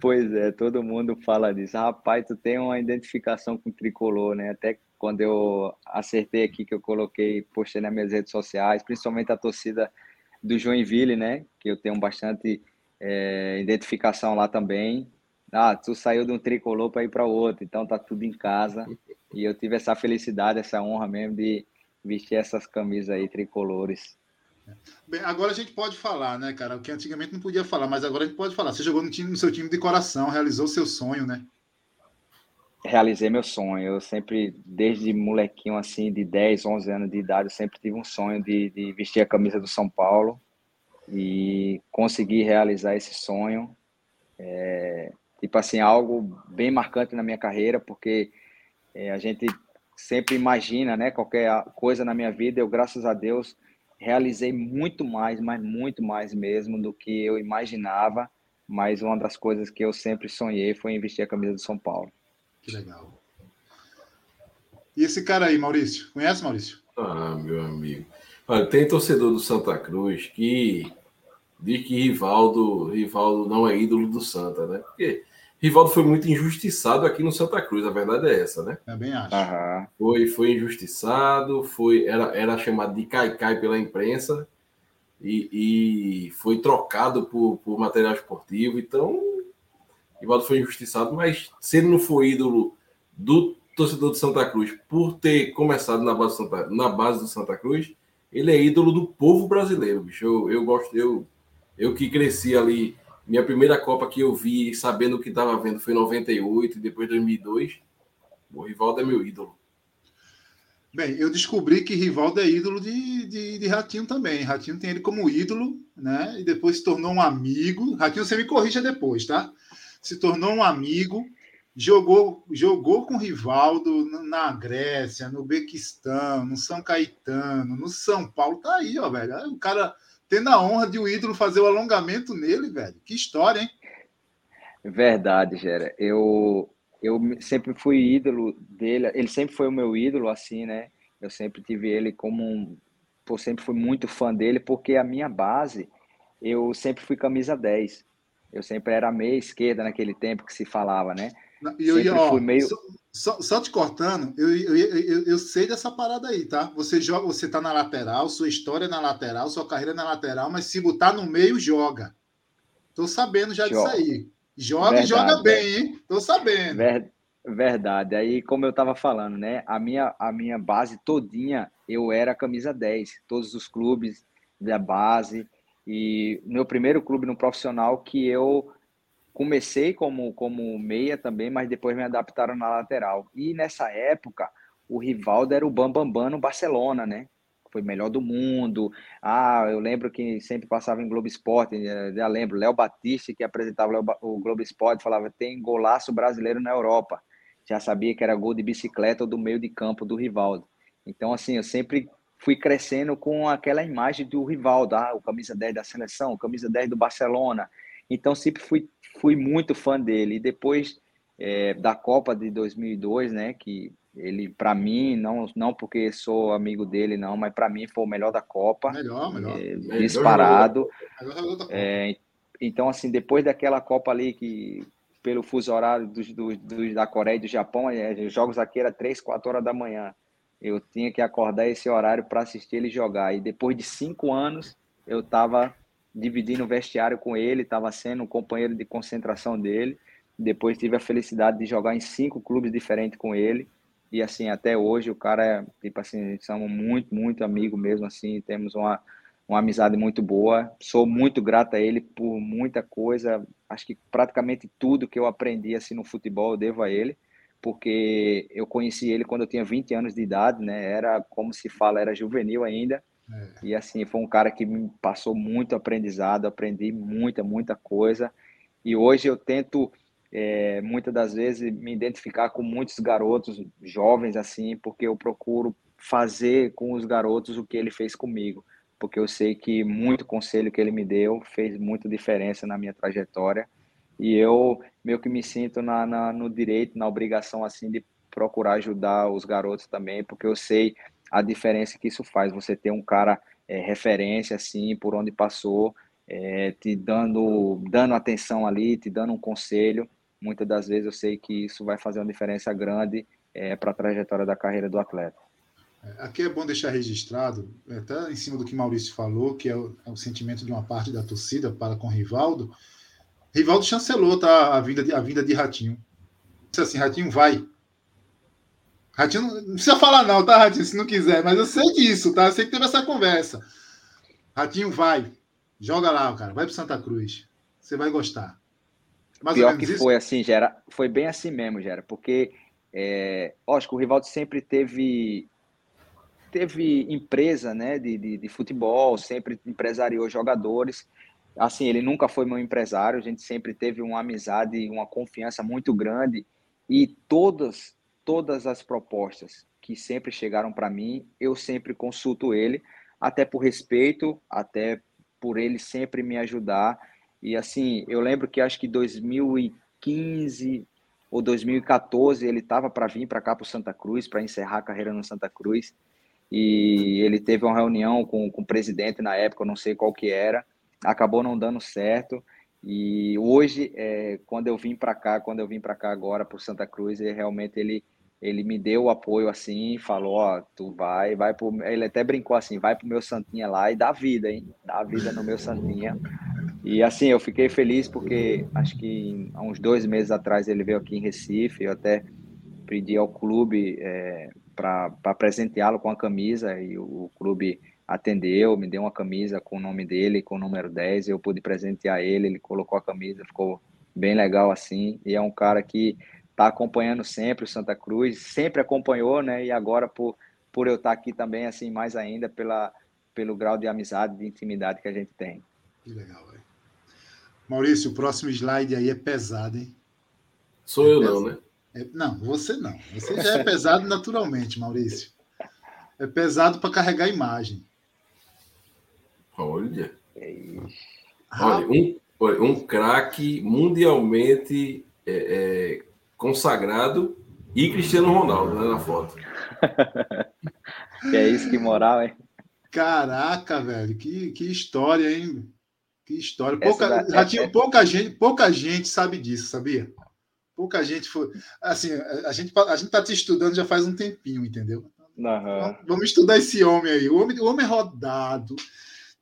pois é, todo mundo fala disso. Rapaz, tu tem uma identificação com tricolor, né? Até quando eu acertei aqui que eu coloquei, postei nas minhas redes sociais, principalmente a torcida do Joinville, né? Que eu tenho bastante é, identificação lá também. Ah, tu saiu de um tricolor para ir para outro, então tá tudo em casa. E eu tive essa felicidade, essa honra mesmo de vestir essas camisas aí tricolores. Bem, agora a gente pode falar, né, cara? O que antigamente não podia falar, mas agora a gente pode falar. Você jogou no, time, no seu time de coração, realizou seu sonho, né? realizei meu sonho. Eu sempre, desde molequinho, assim, de 10, 11 anos de idade, eu sempre tive um sonho de, de vestir a camisa do São Paulo e conseguir realizar esse sonho. É, tipo assim, algo bem marcante na minha carreira, porque é, a gente sempre imagina, né, qualquer coisa na minha vida, eu, graças a Deus, realizei muito mais, mas muito mais mesmo do que eu imaginava, mas uma das coisas que eu sempre sonhei foi em vestir a camisa do São Paulo. Que legal. E esse cara aí, Maurício? Conhece, Maurício? Ah, meu amigo. Olha, tem torcedor do Santa Cruz que diz que Rivaldo, Rivaldo não é ídolo do Santa, né? Porque Rivaldo foi muito injustiçado aqui no Santa Cruz, a verdade é essa, né? Também acho. Aham. Foi, foi injustiçado, foi, era, era chamado de caicai pela imprensa e, e foi trocado por, por material esportivo, então Rivaldo foi injustiçado, mas se ele não for ídolo do torcedor de Santa Cruz por ter começado na base, Santa, na base do Santa Cruz, ele é ídolo do povo brasileiro, bicho. Eu, eu gosto, eu, eu que cresci ali, minha primeira Copa que eu vi, sabendo o que estava vendo, foi em 98 e depois 2002. O Rivaldo é meu ídolo. Bem, eu descobri que Rivaldo é ídolo de, de, de, Ratinho também. Ratinho tem ele como ídolo, né? E depois se tornou um amigo. Ratinho, você me corrija depois, tá? se tornou um amigo, jogou, jogou com Rivaldo na Grécia, no Bequistão, no São Caetano, no São Paulo. Tá aí, ó, velho. O cara tendo a honra de o ídolo fazer o alongamento nele, velho. Que história, hein? Verdade, Gera. Eu, eu sempre fui ídolo dele, ele sempre foi o meu ídolo, assim, né? Eu sempre tive ele como um. Eu sempre fui muito fã dele, porque a minha base, eu sempre fui camisa 10. Eu sempre era meia esquerda naquele tempo que se falava, né? E eu, ó, meio... só, só, te cortando, eu, eu, eu, eu, sei dessa parada aí, tá? Você joga, você tá na lateral, sua história é na lateral, sua carreira é na lateral, mas se botar no meio, joga. Tô sabendo já joga. disso aí. Joga Verdade, e joga bem, hein? Tô sabendo. Ver... Verdade. Aí, como eu tava falando, né? A minha, a minha base todinha, eu era camisa 10. Todos os clubes da base, e meu primeiro clube no profissional que eu comecei como, como meia também, mas depois me adaptaram na lateral. E nessa época, o Rivaldo era o Bambambam Bam Bam no Barcelona, né? Foi melhor do mundo. Ah, eu lembro que sempre passava em Globo Esporte, eh, já lembro, Léo Batista, que apresentava o Globo Esporte, falava: tem golaço brasileiro na Europa. Já sabia que era gol de bicicleta ou do meio de campo do Rivaldo. Então, assim, eu sempre fui crescendo com aquela imagem do Rivaldo, ah, o camisa 10 da seleção, o camisa 10 do Barcelona. Então sempre fui, fui muito fã dele. E depois é, da Copa de 2002, né, que ele para mim não não porque sou amigo dele não, mas para mim foi o melhor da Copa. Melhor, melhor. É, disparado. Melhor é, então assim, depois daquela Copa ali que pelo fuso horário dos, dos, dos da Coreia e do Japão, é, jogos aqui era 3, 4 horas da manhã eu tinha que acordar esse horário para assistir ele jogar. E depois de cinco anos, eu estava dividindo o vestiário com ele, estava sendo um companheiro de concentração dele. Depois tive a felicidade de jogar em cinco clubes diferentes com ele. E assim, até hoje o cara é, tipo assim, somos muito, muito amigo mesmo, assim, temos uma, uma amizade muito boa. Sou muito grato a ele por muita coisa. Acho que praticamente tudo que eu aprendi assim no futebol eu devo a ele, porque eu conheci ele quando eu tinha 20 anos de idade, né? Era como se fala, era juvenil ainda. É. E assim, foi um cara que me passou muito aprendizado, aprendi muita, muita coisa. E hoje eu tento é, muitas das vezes me identificar com muitos garotos jovens assim, porque eu procuro fazer com os garotos o que ele fez comigo, porque eu sei que muito conselho que ele me deu fez muita diferença na minha trajetória e eu meio que me sinto na, na no direito, na obrigação assim de procurar ajudar os garotos também, porque eu sei a diferença que isso faz. Você ter um cara é, referência assim por onde passou, é, te dando dando atenção ali, te dando um conselho muitas das vezes eu sei que isso vai fazer uma diferença grande é, para a trajetória da carreira do atleta. É, aqui é bom deixar registrado, até em cima do que Maurício falou, que é o, é o sentimento de uma parte da torcida para com Rivaldo. Rivaldo chancelou tá, a, vinda de, a vinda de Ratinho. Disse assim: Ratinho, vai. Ratinho não, precisa falar, não, tá, Ratinho, se não quiser, mas eu sei disso, tá? Eu sei que teve essa conversa. Ratinho, vai. Joga lá, cara. Vai para Santa Cruz. Você vai gostar. Mais Pior que isso? foi assim, Gera, foi bem assim mesmo, Gera, porque é, lógico, o Rivaldo sempre teve teve empresa né, de, de, de, futebol, sempre empresariou jogadores. Assim, ele nunca foi meu empresário, a gente sempre teve uma amizade, uma confiança muito grande e todas todas as propostas que sempre chegaram para mim, eu sempre consulto ele, até por respeito, até por ele sempre me ajudar e assim, eu lembro que acho que 2015 ou 2014 ele estava para vir para cá para Santa Cruz, para encerrar a carreira no Santa Cruz. E ele teve uma reunião com, com o presidente na época, eu não sei qual que era, acabou não dando certo. E hoje, é, quando eu vim para cá, quando eu vim para cá agora para Santa Cruz, ele, realmente ele ele me deu o apoio assim, falou, ó, tu vai, vai pro, ele até brincou assim, vai pro meu Santinha lá e dá vida, hein? Dá vida no meu Santinha. E assim, eu fiquei feliz porque acho que há uns dois meses atrás ele veio aqui em Recife, eu até pedi ao clube é, para presenteá-lo com a camisa e o, clube atendeu, me deu uma camisa com o nome dele, com o número 10, eu pude presentear ele, ele colocou a camisa, ficou bem legal assim, e é um cara que está acompanhando sempre o Santa Cruz, sempre acompanhou, né, e agora por, por eu estar tá aqui também, assim, mais ainda pela, pelo grau de amizade, de intimidade que a gente tem. Que legal, velho. Maurício, o próximo slide aí é pesado, hein? Sou é eu pesado. não, né? É, não, você não. Você já é pesado *laughs* naturalmente, Maurício. É pesado para carregar a imagem. Olha. Olha, um, um craque mundialmente é, é, consagrado e Cristiano Ronaldo né, na foto. *laughs* que é isso, que moral, hein? Caraca, velho, que, que história, hein? Que história. Pouca, da... já tinha, pouca, gente, pouca gente sabe disso, sabia? Pouca gente foi. Assim, a gente a gente tá te estudando já faz um tempinho, entendeu? Uhum. Vamos estudar esse homem aí. O homem, o homem é rodado.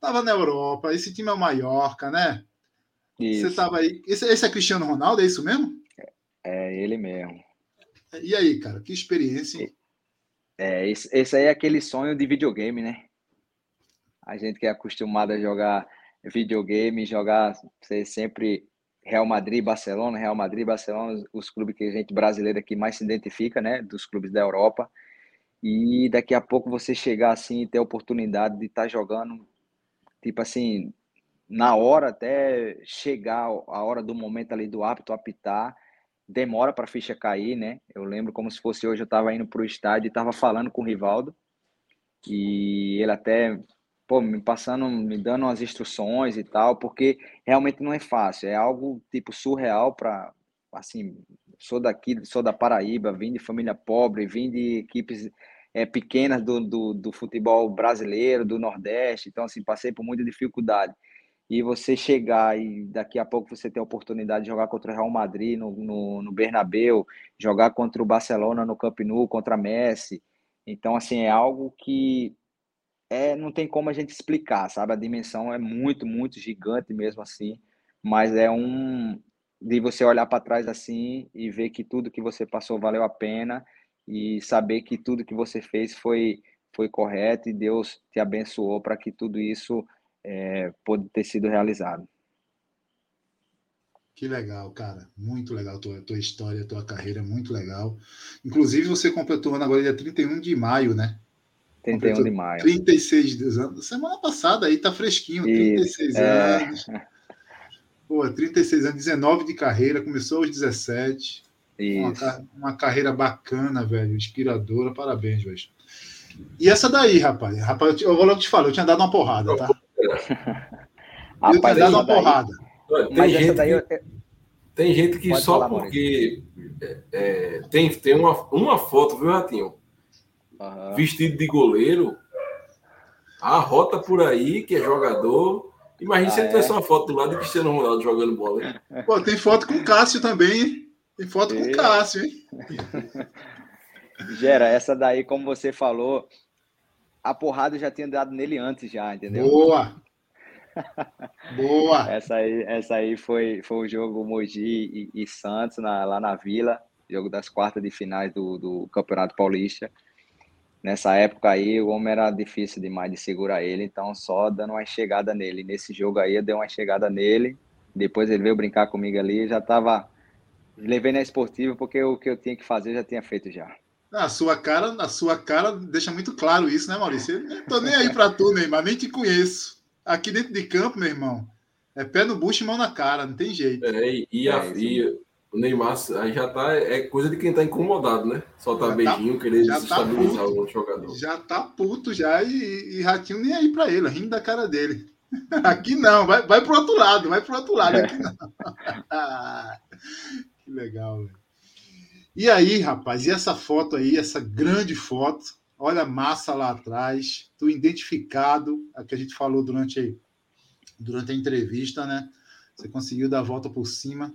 Tava na Europa. Esse time é o Mallorca, né? Isso. Você tava aí. Esse, esse, é Cristiano Ronaldo, é isso mesmo? É, é ele mesmo. E aí, cara, que experiência. É, esse, esse aí é aquele sonho de videogame, né? A gente que é acostumado a jogar videogame, jogar ser sempre Real Madrid, Barcelona, Real Madrid, Barcelona, os clubes que a gente brasileiro aqui mais se identifica, né, dos clubes da Europa. E daqui a pouco você chegar assim e ter a oportunidade de estar tá jogando, tipo assim, na hora até chegar a hora do momento ali do árbitro apitar, demora para a ficha cair, né? Eu lembro como se fosse hoje, eu estava indo para o estádio e estava falando com o Rivaldo, e ele até pô, me passando, me dando umas instruções e tal, porque realmente não é fácil, é algo tipo surreal para assim, sou daqui, sou da Paraíba, vim de família pobre, vim de equipes é, pequenas do, do, do, futebol brasileiro, do Nordeste, então assim, passei por muita dificuldade. E você chegar e daqui a pouco você ter a oportunidade de jogar contra o Real Madrid no, no, no Bernabéu, jogar contra o Barcelona no Camp Nou, contra Messi. Então, assim, é algo que é, não tem como a gente explicar, sabe? A dimensão é muito, muito gigante mesmo assim, mas é um de você olhar para trás assim e ver que tudo que você passou valeu a pena e saber que tudo que você fez foi foi correto e Deus te abençoou para que tudo isso é, pôde ter sido realizado. Que legal, cara. Muito legal a tua, tua história, a tua carreira, muito legal. Inclusive, você completou ano agora dia 31 de maio, né? 31 completou de maio. 36 anos. Semana passada aí tá fresquinho, 36 Isso, é. anos. É... Pô, 36 anos, 19 de carreira, começou aos 17. Isso. Uma, uma carreira bacana, velho, inspiradora. Parabéns, velho. E essa daí, rapaz? Rapaz, eu vou logo te falar, eu tinha dado uma porrada, tá? *laughs* uma porrada. Tem gente, daí, que, tem gente que só falar, porque é, é, tem, tem uma, uma foto, viu, Ratinho? Uhum. Vestido de goleiro, a rota por aí, que é jogador. Imagina ah, se ele é? tivesse uma foto do lado de Cristiano Ronaldo jogando bola. Hein? Pô, tem foto com o Cássio também, hein? Tem foto com o Cássio, hein? *laughs* Gera, essa daí, como você falou, a porrada já tinha dado nele antes já, entendeu? Boa! *laughs* Boa! essa aí, essa aí foi, foi o jogo Mogi e, e Santos na, lá na Vila, jogo das quartas de finais do, do Campeonato Paulista. Nessa época aí, o homem era difícil demais de segurar ele, então só dando uma chegada nele. Nesse jogo aí, eu dei uma chegada nele, depois ele veio brincar comigo ali, já tava... Levei na esportiva porque o que eu tinha que fazer já tinha feito já. A sua cara, a sua cara deixa muito claro isso, né, Maurício? Eu não tô nem aí para tu, Neymar, nem te conheço. Aqui dentro de campo, meu irmão, é pé no bucho e mão na cara, não tem jeito. É, e, a, é, e o Neymar aí já tá, é coisa de quem tá incomodado, né? Soltar tá beijinho, tá, querer desestabilizar tá o jogador. Já tá puto já e, e Ratinho nem aí para ele, rindo da cara dele. *laughs* Aqui não, vai, vai pro outro lado, vai pro outro lado, aqui não. *laughs* que legal, velho. E aí, rapaz, e essa foto aí, essa grande foto, olha a massa lá atrás, tu identificado, a que a gente falou durante, durante a entrevista, né? Você conseguiu dar a volta por cima,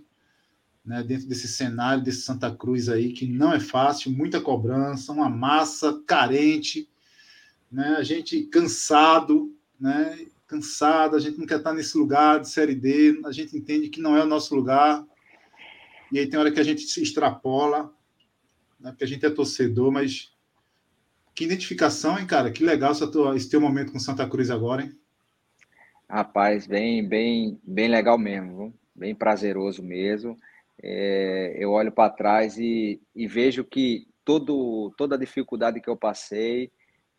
né? Dentro desse cenário, desse Santa Cruz aí, que não é fácil, muita cobrança, uma massa carente, né? A gente cansado, né? Cansado, a gente não quer estar nesse lugar de Série D, a gente entende que não é o nosso lugar, e aí tem hora que a gente se extrapola, né? porque a gente é torcedor, mas que identificação, hein, cara? Que legal essa tua, esse teu momento com Santa Cruz agora, hein? Rapaz, bem, bem, bem legal mesmo, bem prazeroso mesmo. É, eu olho para trás e, e, vejo que todo, toda a dificuldade que eu passei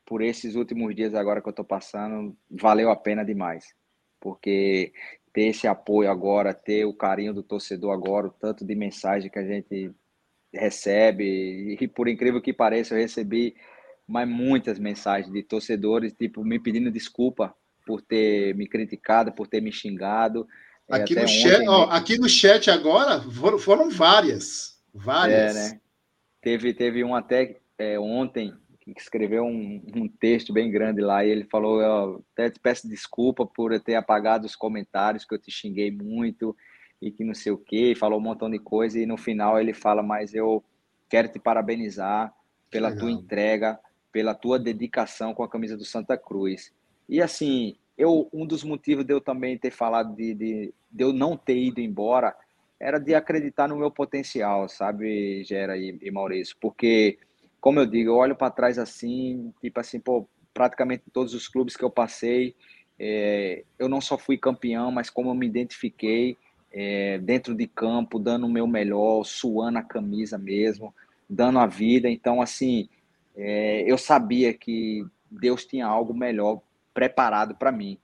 por esses últimos dias agora que eu estou passando valeu a pena demais, porque ter esse apoio agora, ter o carinho do torcedor agora, o tanto de mensagem que a gente recebe, e por incrível que pareça, eu recebi mais muitas mensagens de torcedores, tipo, me pedindo desculpa por ter me criticado, por ter me xingado. É, aqui, no, chat, ó, aqui no chat agora foram, foram várias. Várias. É, né? Teve, teve um até é, ontem que escreveu um, um, texto bem grande lá e ele falou: eu até te peço desculpa por eu ter apagado os comentários, que eu te xinguei muito e que não sei o que, falou um montão de coisa e no final ele fala: Mas eu quero te parabenizar pela Legal. tua entrega, pela tua dedicação com a camisa do Santa Cruz. E assim, eu um dos motivos de eu também ter falado de, de, de eu não ter ido embora era de acreditar no meu potencial, sabe, Gera e, e Maurício, porque como eu digo, eu olho para trás assim, tipo assim, pô, praticamente todos os clubes que eu passei, é, eu não só fui campeão, mas como eu me identifiquei é, dentro de campo, dando o meu melhor, suando a camisa mesmo, dando a vida. Então, assim, é, eu sabia que Deus tinha algo melhor preparado para mim.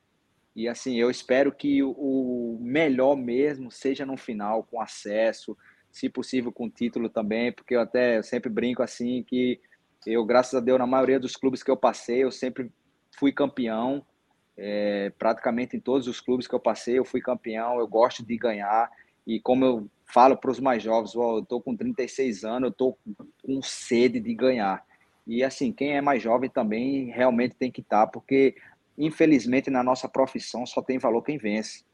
E assim, eu espero que o melhor mesmo seja no final, com acesso, se possível com título também, porque eu até eu sempre brinco assim que eu, graças a Deus, na maioria dos clubes que eu passei, eu sempre fui campeão. É, praticamente em todos os clubes que eu passei, eu fui campeão. Eu gosto de ganhar. E como eu falo para os mais jovens, eu estou com 36 anos, eu estou com sede de ganhar. E assim, quem é mais jovem também realmente tem que estar, tá, porque infelizmente na nossa profissão só tem valor quem vence.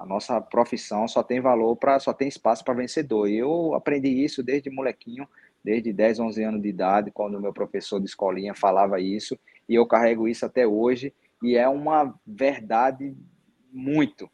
A nossa profissão só tem valor para, só tem espaço para vencedor. E eu aprendi isso desde molequinho, desde 10, 11 anos de idade, quando o meu professor de escolinha falava isso. e eu carrego isso até hoje, e é uma verdade muito,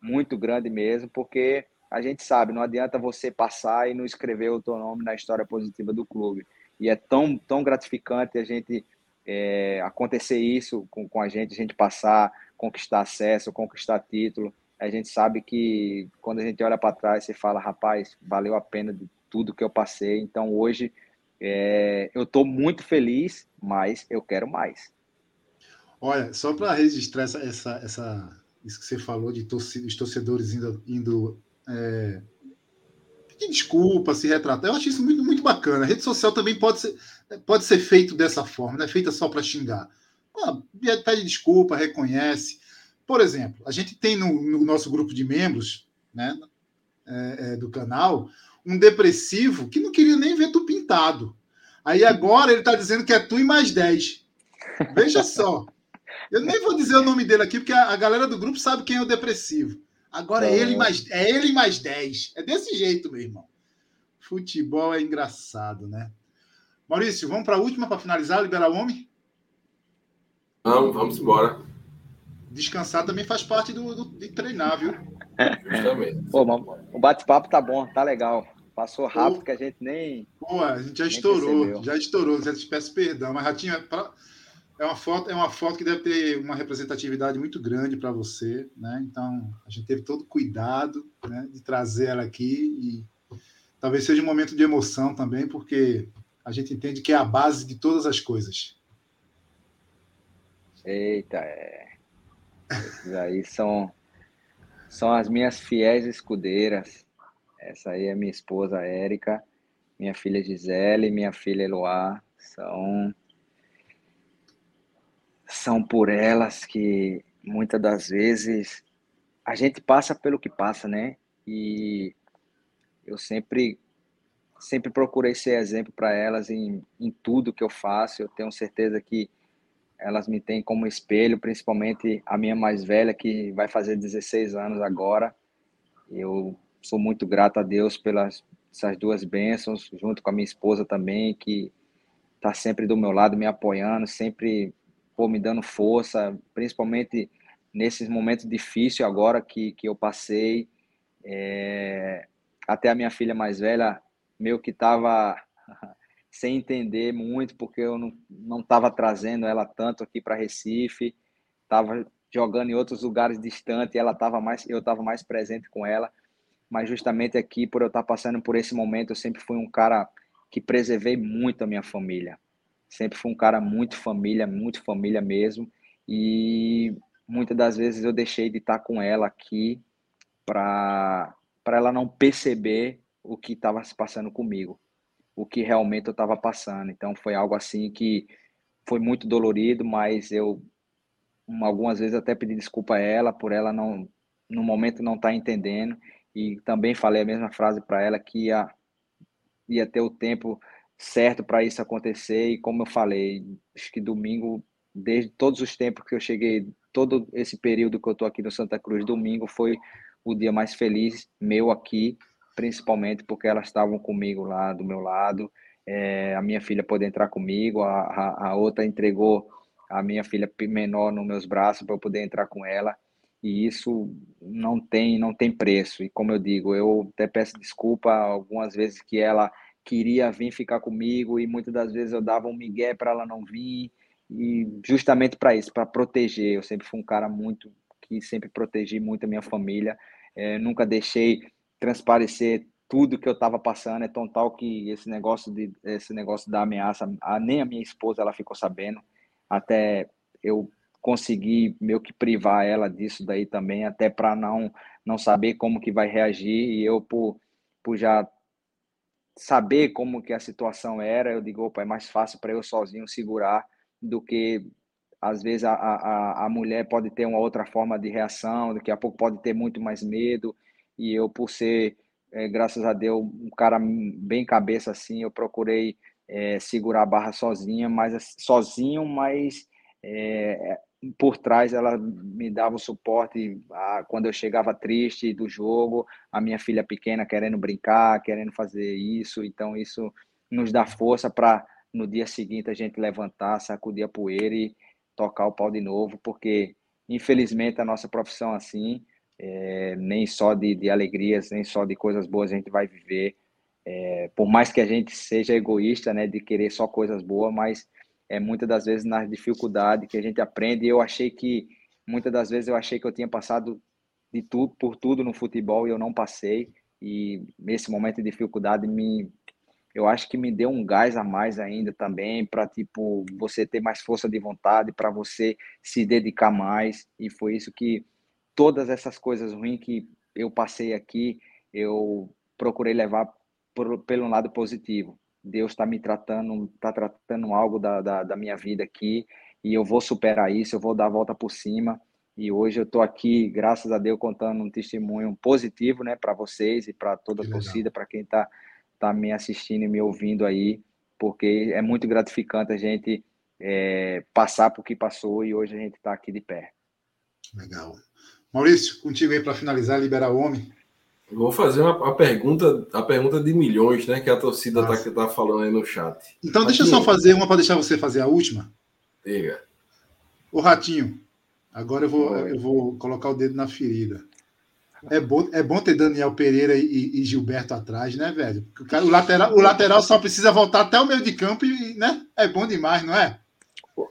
muito grande mesmo, porque a gente sabe, não adianta você passar e não escrever o teu nome na história positiva do clube. E é tão, tão gratificante a gente é, acontecer isso com, com a gente, a gente passar, conquistar acesso, conquistar título. A gente sabe que quando a gente olha para trás, você fala, rapaz, valeu a pena de tudo que eu passei. Então hoje é, eu estou muito feliz, mas eu quero mais. Olha, só para registrar essa, essa, essa, isso que você falou de torcida, torcedores indo, indo é, pedir desculpa, se retratar, eu acho isso muito, muito bacana. A rede social também pode ser, pode ser feito dessa forma, não é feita só para xingar. Ah, pede desculpa, reconhece. Por exemplo, a gente tem no, no nosso grupo de membros né, é, é, do canal um depressivo que não queria nem ver tu pintado. Aí agora ele está dizendo que é tu e mais 10. Veja só. Eu nem vou dizer o nome dele aqui, porque a, a galera do grupo sabe quem é o depressivo. Agora é, é ele mais é ele mais 10. É desse jeito, meu irmão. Futebol é engraçado, né? Maurício, vamos para a última para finalizar, liberar o homem? Vamos, vamos embora. Descansar também faz parte do, do de treinar, viu? Justamente. Pô, o bate-papo tá bom, tá legal. Passou rápido Pô, que a gente nem. Pô, a gente já estourou, percebeu. já estourou. Já te peço perdão, mas já tinha. Pra... É uma foto, é uma foto que deve ter uma representatividade muito grande para você, né? Então a gente teve todo cuidado, né, de trazer ela aqui e talvez seja um momento de emoção também, porque a gente entende que é a base de todas as coisas. Eita, é. Esses aí são são as minhas fiéis escudeiras. Essa aí é minha esposa Érica, minha filha Gisele, minha filha Eloá. São são por elas que muitas das vezes a gente passa pelo que passa, né? E eu sempre sempre procurei ser exemplo para elas em, em tudo que eu faço. Eu tenho certeza que elas me têm como espelho, principalmente a minha mais velha, que vai fazer 16 anos agora. Eu sou muito grato a Deus pelas essas duas bênçãos, junto com a minha esposa também, que está sempre do meu lado, me apoiando, sempre pô, me dando força, principalmente nesses momentos difíceis agora que, que eu passei. É, até a minha filha mais velha, meio que estava *laughs* sem entender muito, porque eu não estava trazendo ela tanto aqui para Recife, estava jogando em outros lugares distantes, ela tava mais, eu estava mais presente com ela, mas justamente aqui, por eu estar tá passando por esse momento, eu sempre fui um cara que preservei muito a minha família. Sempre fui um cara muito família, muito família mesmo. E muitas das vezes eu deixei de estar com ela aqui para ela não perceber o que estava se passando comigo, o que realmente eu estava passando. Então foi algo assim que foi muito dolorido, mas eu algumas vezes até pedi desculpa a ela por ela não no momento não estar tá entendendo e também falei a mesma frase para ela que ia ia ter o tempo certo para isso acontecer. E como eu falei, acho que domingo, desde todos os tempos que eu cheguei, todo esse período que eu estou aqui no Santa Cruz, domingo foi o dia mais feliz meu aqui, principalmente porque elas estavam comigo lá do meu lado. É, a minha filha pôde entrar comigo, a, a, a outra entregou a minha filha menor nos meus braços para eu poder entrar com ela e isso não tem não tem preço e como eu digo eu até peço desculpa algumas vezes que ela queria vir ficar comigo e muitas das vezes eu dava um migué para ela não vir e justamente para isso, para proteger. Eu sempre fui um cara muito que sempre protegi muito a minha família, é, nunca deixei transparecer tudo que eu estava passando. É tão tal que esse negócio de esse negócio da ameaça, a, nem a minha esposa ela ficou sabendo, até eu consegui meio que privar ela disso daí também, até para não não saber como que vai reagir e eu por por já saber como que a situação era, eu digo, opa, é mais fácil para eu sozinho segurar do que às vezes a, a, a mulher pode ter uma outra forma de reação, daqui a pouco pode ter muito mais medo, e eu por ser, é, graças a Deus, um cara bem cabeça assim, eu procurei é, segurar a barra sozinha, mas sozinho, mas é, por trás ela me dava o suporte a, quando eu chegava triste do jogo, a minha filha pequena querendo brincar, querendo fazer isso, então isso nos dá força para no dia seguinte a gente levantar, sacudir a poeira e tocar o pau de novo, porque infelizmente a nossa profissão assim, é, nem só de, de, alegrias, nem só de coisas boas a gente vai viver. É, por mais que a gente seja egoísta, né, de querer só coisas boas, mas é muitas das vezes na dificuldade que a gente aprende. Eu achei que muitas das vezes eu achei que eu tinha passado de tudo por tudo no futebol e eu não passei. E nesse momento de dificuldade me eu acho que me deu um gás a mais ainda também para tipo você ter mais força de vontade, para você se dedicar mais e foi isso que todas essas coisas ruins que eu passei aqui, eu procurei levar por, pelo lado positivo. Deus está me tratando, está tratando algo da, da, da, minha vida aqui e eu vou superar isso, eu vou dar a volta por cima. E hoje eu estou aqui, graças a Deus, contando um testemunho positivo né, para vocês e para toda a torcida, para quem está tá me assistindo e me ouvindo aí, porque é muito gratificante a gente é, passar por que passou e hoje a gente está aqui de pé. Legal. Maurício, contigo aí para finalizar, liberar o homem. Vou fazer uma, a pergunta, a pergunta de milhões, né? Que a torcida está tá falando aí no chat. Então, deixa eu só fazer uma para deixar você fazer a última. Diga. O Ratinho, agora eu vou, eu vou colocar o dedo na ferida. É bom, é bom ter Daniel Pereira e, e Gilberto atrás, né, velho? O, cara, o, lateral, o lateral só precisa voltar até o meio de campo e, né? É bom demais, não é?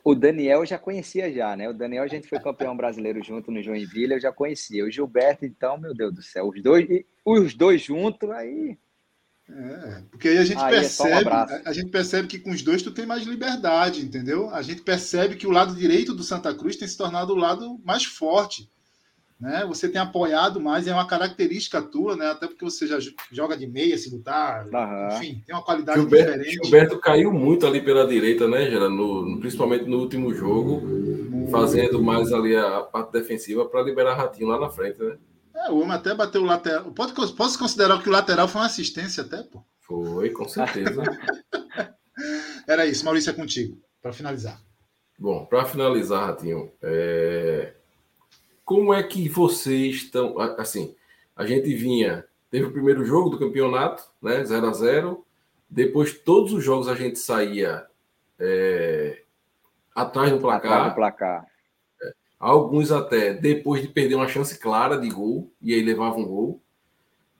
O Daniel eu já conhecia já, né? O Daniel a gente foi campeão brasileiro junto no Joinville, eu já conhecia. O Gilberto, então, meu Deus do céu, os dois, os dois juntos, aí. É, porque aí a gente aí percebe, é um a gente percebe que com os dois tu tem mais liberdade, entendeu? A gente percebe que o lado direito do Santa Cruz tem se tornado o lado mais forte né? Você tem apoiado mais, é uma característica tua, né? Até porque você já joga de meia, se lutar, uhum. enfim, tem uma qualidade Gilberto, diferente. Gilberto caiu muito ali pela direita, né, Gera? No, principalmente no último jogo, fazendo mais ali a parte defensiva para liberar Ratinho lá na frente, né? É, o homem até bateu o lateral. Pode, posso considerar que o lateral foi uma assistência até, pô? Foi, com certeza. *laughs* Era isso, Maurício, é contigo, para finalizar. Bom, para finalizar, Ratinho, é como é que vocês estão. Assim, a gente vinha. Teve o primeiro jogo do campeonato, né? 0 a 0 Depois, todos os jogos a gente saía é, atrás do placar. Atrás do placar. É, alguns até depois de perder uma chance clara de gol, e aí levavam um gol.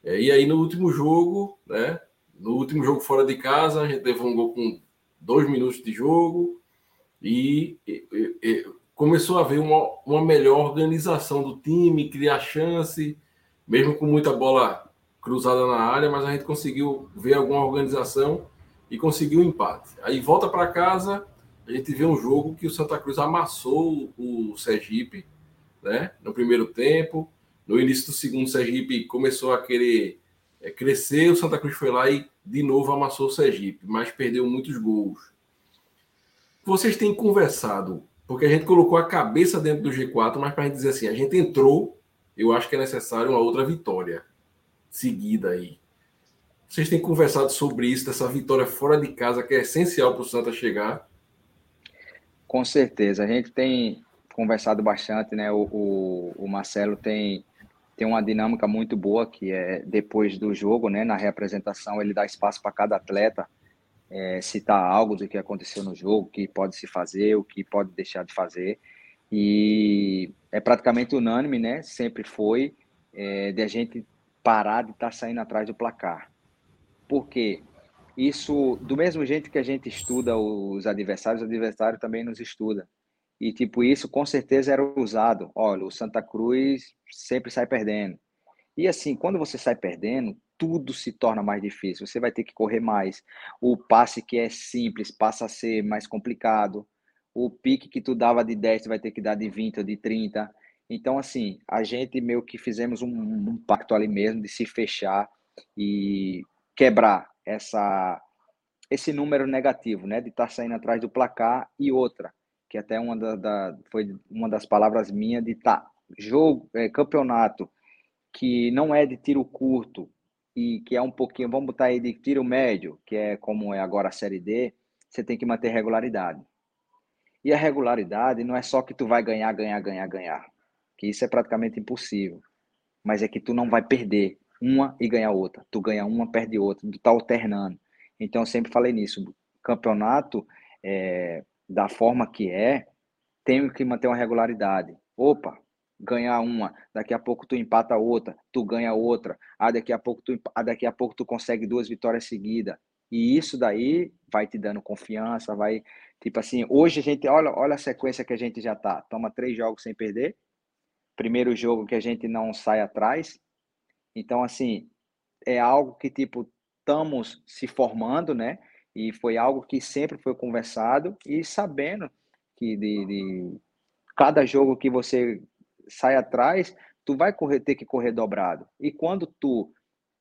É, e aí, no último jogo, né? No último jogo fora de casa, a gente levou um gol com dois minutos de jogo. E, e, e começou a haver uma, uma melhor organização do time, criar chance, mesmo com muita bola cruzada na área, mas a gente conseguiu ver alguma organização e conseguiu um empate. Aí volta para casa, a gente vê um jogo que o Santa Cruz amassou o Sergipe, né? No primeiro tempo, no início do segundo, o Sergipe começou a querer é, crescer, o Santa Cruz foi lá e de novo amassou o Sergipe, mas perdeu muitos gols. Vocês têm conversado porque a gente colocou a cabeça dentro do G4, mas para a gente dizer assim, a gente entrou, eu acho que é necessário uma outra vitória seguida aí. Vocês têm conversado sobre isso, dessa vitória fora de casa, que é essencial para o Santa chegar? Com certeza, a gente tem conversado bastante, né? O, o, o Marcelo tem, tem uma dinâmica muito boa, que é depois do jogo, né? Na reapresentação, ele dá espaço para cada atleta é, citar algo do que aconteceu no jogo, o que pode se fazer, o que pode deixar de fazer. E é praticamente unânime, né? Sempre foi, é, de a gente parar de estar tá saindo atrás do placar. Por quê? Isso, do mesmo jeito que a gente estuda os adversários, o adversário também nos estuda. E, tipo, isso com certeza era usado. Olha, o Santa Cruz sempre sai perdendo. E, assim, quando você sai perdendo, tudo se torna mais difícil. Você vai ter que correr mais. O passe que é simples passa a ser mais complicado. O pique que tu dava de 10, tu vai ter que dar de 20 ou de 30. Então, assim, a gente meio que fizemos um, um pacto ali mesmo de se fechar e quebrar essa esse número negativo, né, de estar tá saindo atrás do placar e outra, que até uma da, da foi uma das palavras minhas de estar tá, jogo, é, campeonato que não é de tiro curto, e que é um pouquinho, vamos botar aí de tiro médio, que é como é agora a série D, você tem que manter regularidade. E a regularidade não é só que tu vai ganhar, ganhar, ganhar, ganhar, que isso é praticamente impossível. Mas é que tu não vai perder uma e ganhar outra. Tu ganha uma, perde outra, tu tá alternando. Então eu sempre falei nisso. campeonato é, da forma que é, tenho que manter uma regularidade. Opa, ganhar uma, daqui a pouco tu empata outra, tu ganha outra, ah, daqui a pouco tu, ah, daqui a pouco tu consegue duas vitórias seguidas. E isso daí vai te dando confiança, vai, tipo assim, hoje a gente, olha, olha a sequência que a gente já tá, toma três jogos sem perder, primeiro jogo que a gente não sai atrás, então assim, é algo que, tipo, estamos se formando, né, e foi algo que sempre foi conversado e sabendo que de, de cada jogo que você sai atrás, tu vai correr, ter que correr dobrado. E quando tu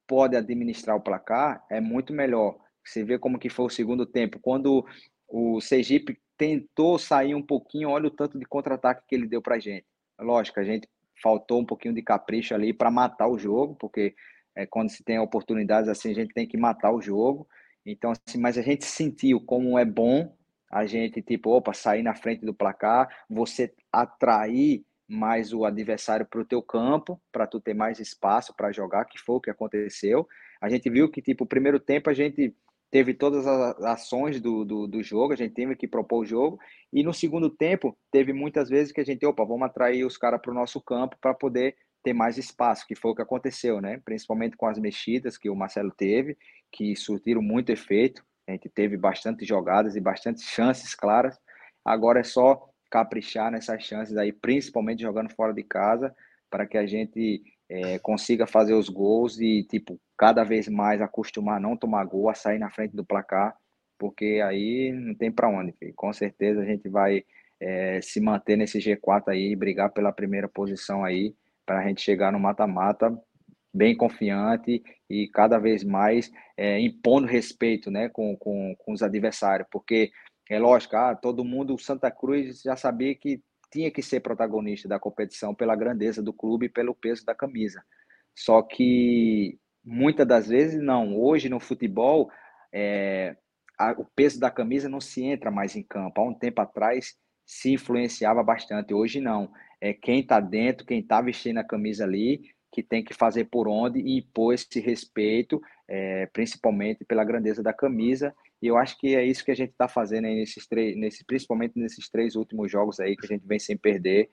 pode administrar o placar, é muito melhor. Você vê como que foi o segundo tempo. Quando o Sergipe tentou sair um pouquinho, olha o tanto de contra-ataque que ele deu pra gente. Lógico, a gente faltou um pouquinho de capricho ali para matar o jogo, porque é, quando se tem oportunidades assim, a gente tem que matar o jogo. Então, assim, mas a gente sentiu como é bom a gente, tipo, opa, sair na frente do placar, você atrair mais o adversário para o teu campo, para tu ter mais espaço para jogar, que foi o que aconteceu. A gente viu que, tipo, o primeiro tempo a gente teve todas as ações do, do, do, jogo, a gente teve que propor o jogo, e no segundo tempo teve muitas vezes que a gente, opa, vamos atrair os caras para o nosso campo para poder ter mais espaço, que foi o que aconteceu, né? Principalmente com as mexidas que o Marcelo teve, que surtiram muito efeito, a gente teve bastante jogadas e bastante chances claras, agora é só caprichar nessas chances aí, principalmente jogando fora de casa, para que a gente é, consiga fazer os gols e, tipo, cada vez mais acostumar a não tomar gol, a sair na frente do placar, porque aí não tem para onde. Filho. Com certeza a gente vai é, se manter nesse G4 aí, brigar pela primeira posição aí, para a gente chegar no mata-mata bem confiante e cada vez mais é, impondo respeito né, com, com, com os adversários, porque é lógico, ah, todo mundo, o Santa Cruz já sabia que tinha que ser protagonista da competição pela grandeza do clube e pelo peso da camisa. Só que muitas das vezes não. Hoje no futebol, é, a, o peso da camisa não se entra mais em campo. Há um tempo atrás se influenciava bastante. Hoje não. É quem está dentro, quem está vestindo a camisa ali, que tem que fazer por onde e impor esse respeito, é, principalmente pela grandeza da camisa e eu acho que é isso que a gente está fazendo aí nesses três, nesse, principalmente nesses três últimos jogos aí que a gente vem sem perder.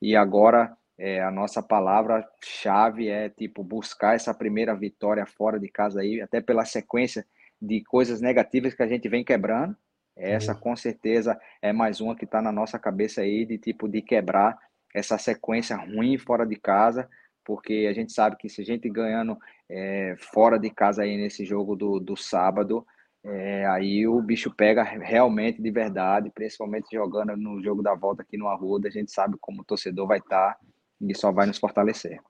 E agora é, a nossa palavra-chave é tipo buscar essa primeira vitória fora de casa aí, até pela sequência de coisas negativas que a gente vem quebrando. Essa com certeza é mais uma que está na nossa cabeça aí de tipo de quebrar essa sequência ruim fora de casa, porque a gente sabe que se a gente ganhando é, fora de casa aí nesse jogo do, do sábado, é, aí o bicho pega realmente de verdade, principalmente jogando no jogo da volta aqui no Arruda, a gente sabe como o torcedor vai estar tá, e só vai nos fortalecer.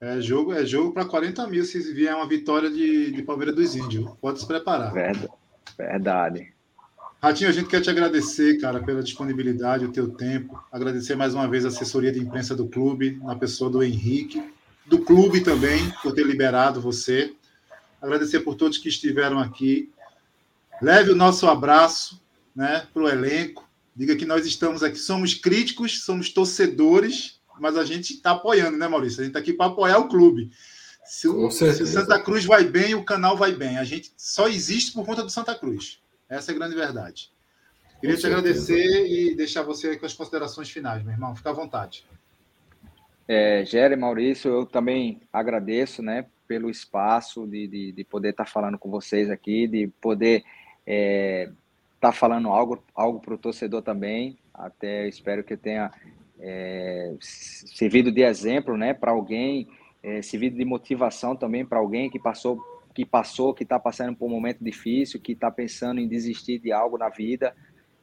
É jogo, é jogo para 40 mil se vier uma vitória de, de Palmeiras dos Índios. Pode se preparar. Verdade. Verdade. Ratinho, a gente quer te agradecer, cara, pela disponibilidade, o teu tempo. Agradecer mais uma vez a assessoria de imprensa do clube, na pessoa do Henrique, do clube também, por ter liberado você agradecer por todos que estiveram aqui. Leve o nosso abraço né, para o elenco. Diga que nós estamos aqui, somos críticos, somos torcedores, mas a gente está apoiando, né, Maurício? A gente está aqui para apoiar o clube. Se o, se o, Santa Cruz vai bem, o canal vai bem. A gente só existe por conta do Santa Cruz. Essa é a grande verdade. Queria te agradecer e deixar você com as considerações finais, meu irmão. Fica à vontade. É, Gere, Maurício, eu também agradeço, né, pelo espaço de, de, de poder estar tá falando com vocês aqui, de poder estar é, tá falando algo, algo para o torcedor também. Até espero que tenha é, servido de exemplo, né, para alguém, é, servido de motivação também para alguém que passou, que passou, que está passando por um momento difícil, que está pensando em desistir de algo na vida,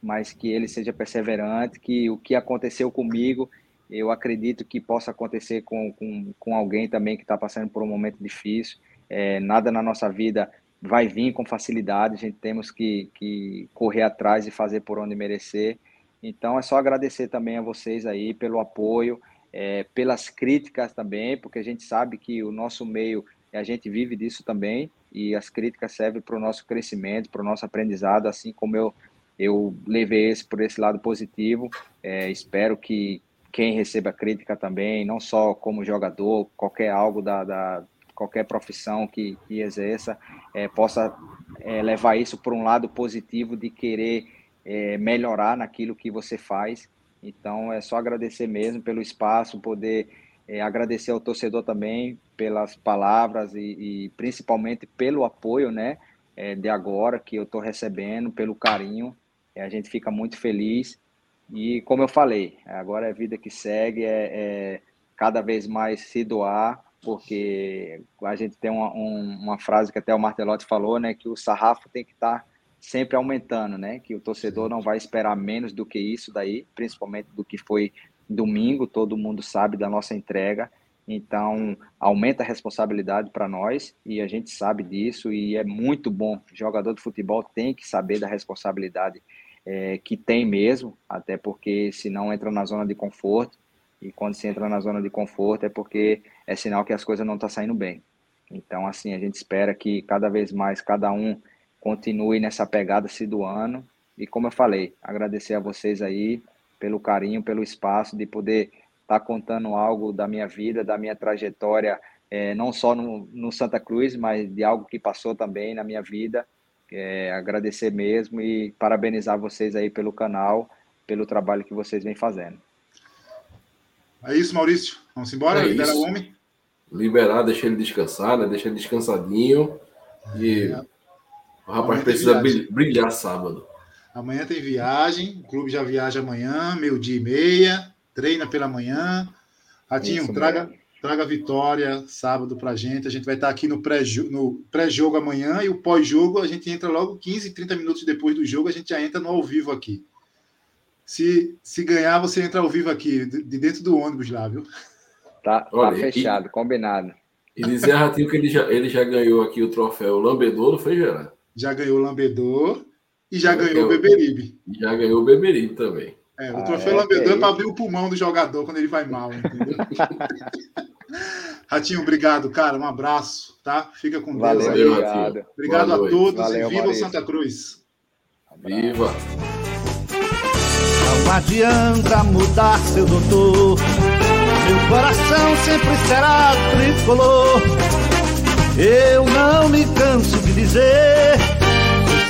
mas que ele seja perseverante, que o que aconteceu comigo eu acredito que possa acontecer com, com, com alguém também que está passando por um momento difícil. É, nada na nossa vida vai vir com facilidade, a gente temos que, que correr atrás e fazer por onde merecer. Então é só agradecer também a vocês aí pelo apoio, é, pelas críticas também, porque a gente sabe que o nosso meio, a gente vive disso também, e as críticas servem para o nosso crescimento, para o nosso aprendizado, assim como eu, eu levei esse por esse lado positivo. É, espero que, quem receba crítica também, não só como jogador, qualquer algo da, da qualquer profissão que, que exerça, é, possa é, levar isso para um lado positivo de querer é, melhorar naquilo que você faz. Então é só agradecer mesmo pelo espaço, poder é, agradecer ao torcedor também pelas palavras e, e principalmente pelo apoio, né, é, de agora que eu estou recebendo, pelo carinho. É, a gente fica muito feliz e como eu falei, agora é vida que segue, é, é cada vez mais se doar, porque a gente tem uma, um, uma frase que até o Martelotti falou, né, que o sarrafo tem que estar tá sempre aumentando, né, que o torcedor não vai esperar menos do que isso daí, principalmente do que foi domingo, todo mundo sabe da nossa entrega, então aumenta a responsabilidade para nós e a gente sabe disso e é muito bom. Jogador de futebol tem que saber da responsabilidade é, que tem mesmo, até porque senão entra na zona de conforto e quando se entra na zona de conforto é porque é sinal que as coisas não estão tá saindo bem. Então, assim, a gente espera que cada vez mais cada um continue nessa pegada se doando. E como eu falei, agradecer a vocês aí pelo carinho, pelo espaço de poder estar tá contando algo da minha vida, da minha trajetória, é, não só no, no, Santa Cruz, mas de algo que passou também na minha vida. É, agradecer mesmo e parabenizar vocês aí pelo canal, pelo trabalho que vocês vêm fazendo. É isso, Maurício. Vamos embora? É Libera o homem. Liberar, deixar ele descansar, né? Deixar ele descansadinho. E é. o rapaz precisa brilhar sábado. Amanhã tem viagem, o clube já viaja amanhã, meio-dia e meia, treina pela manhã. Ratinho, isso, traga, traga vitória sábado pra gente. A gente vai estar aqui no pré-jogo pré amanhã e o pós-jogo a gente entra logo 15, 30 minutos depois do jogo, a gente já entra no ao vivo aqui. Se, se ganhar, você entra ao vivo aqui, de dentro do ônibus lá, viu? Tá, tá Olha, fechado, e, combinado. E dizer, Ratinho, que ele já, ele já ganhou aqui o troféu Lambedor, não foi, Gerard? Já ganhou o Lambedor e já, ganhou o Beberibe. Já ganhou o Beberibe também. É, o ah, troféu é, Lambedor é, é para abrir o pulmão do jogador quando ele vai mal, entendeu? *laughs* Ratinho, obrigado, cara. Um abraço, tá? Fica com Deus aí. Obrigado, obrigado a todos Valeu, e viva o Santa Cruz. Viva! Não adianta mudar seu doutor. Meu coração sempre será tricolor. Eu não me canso de dizer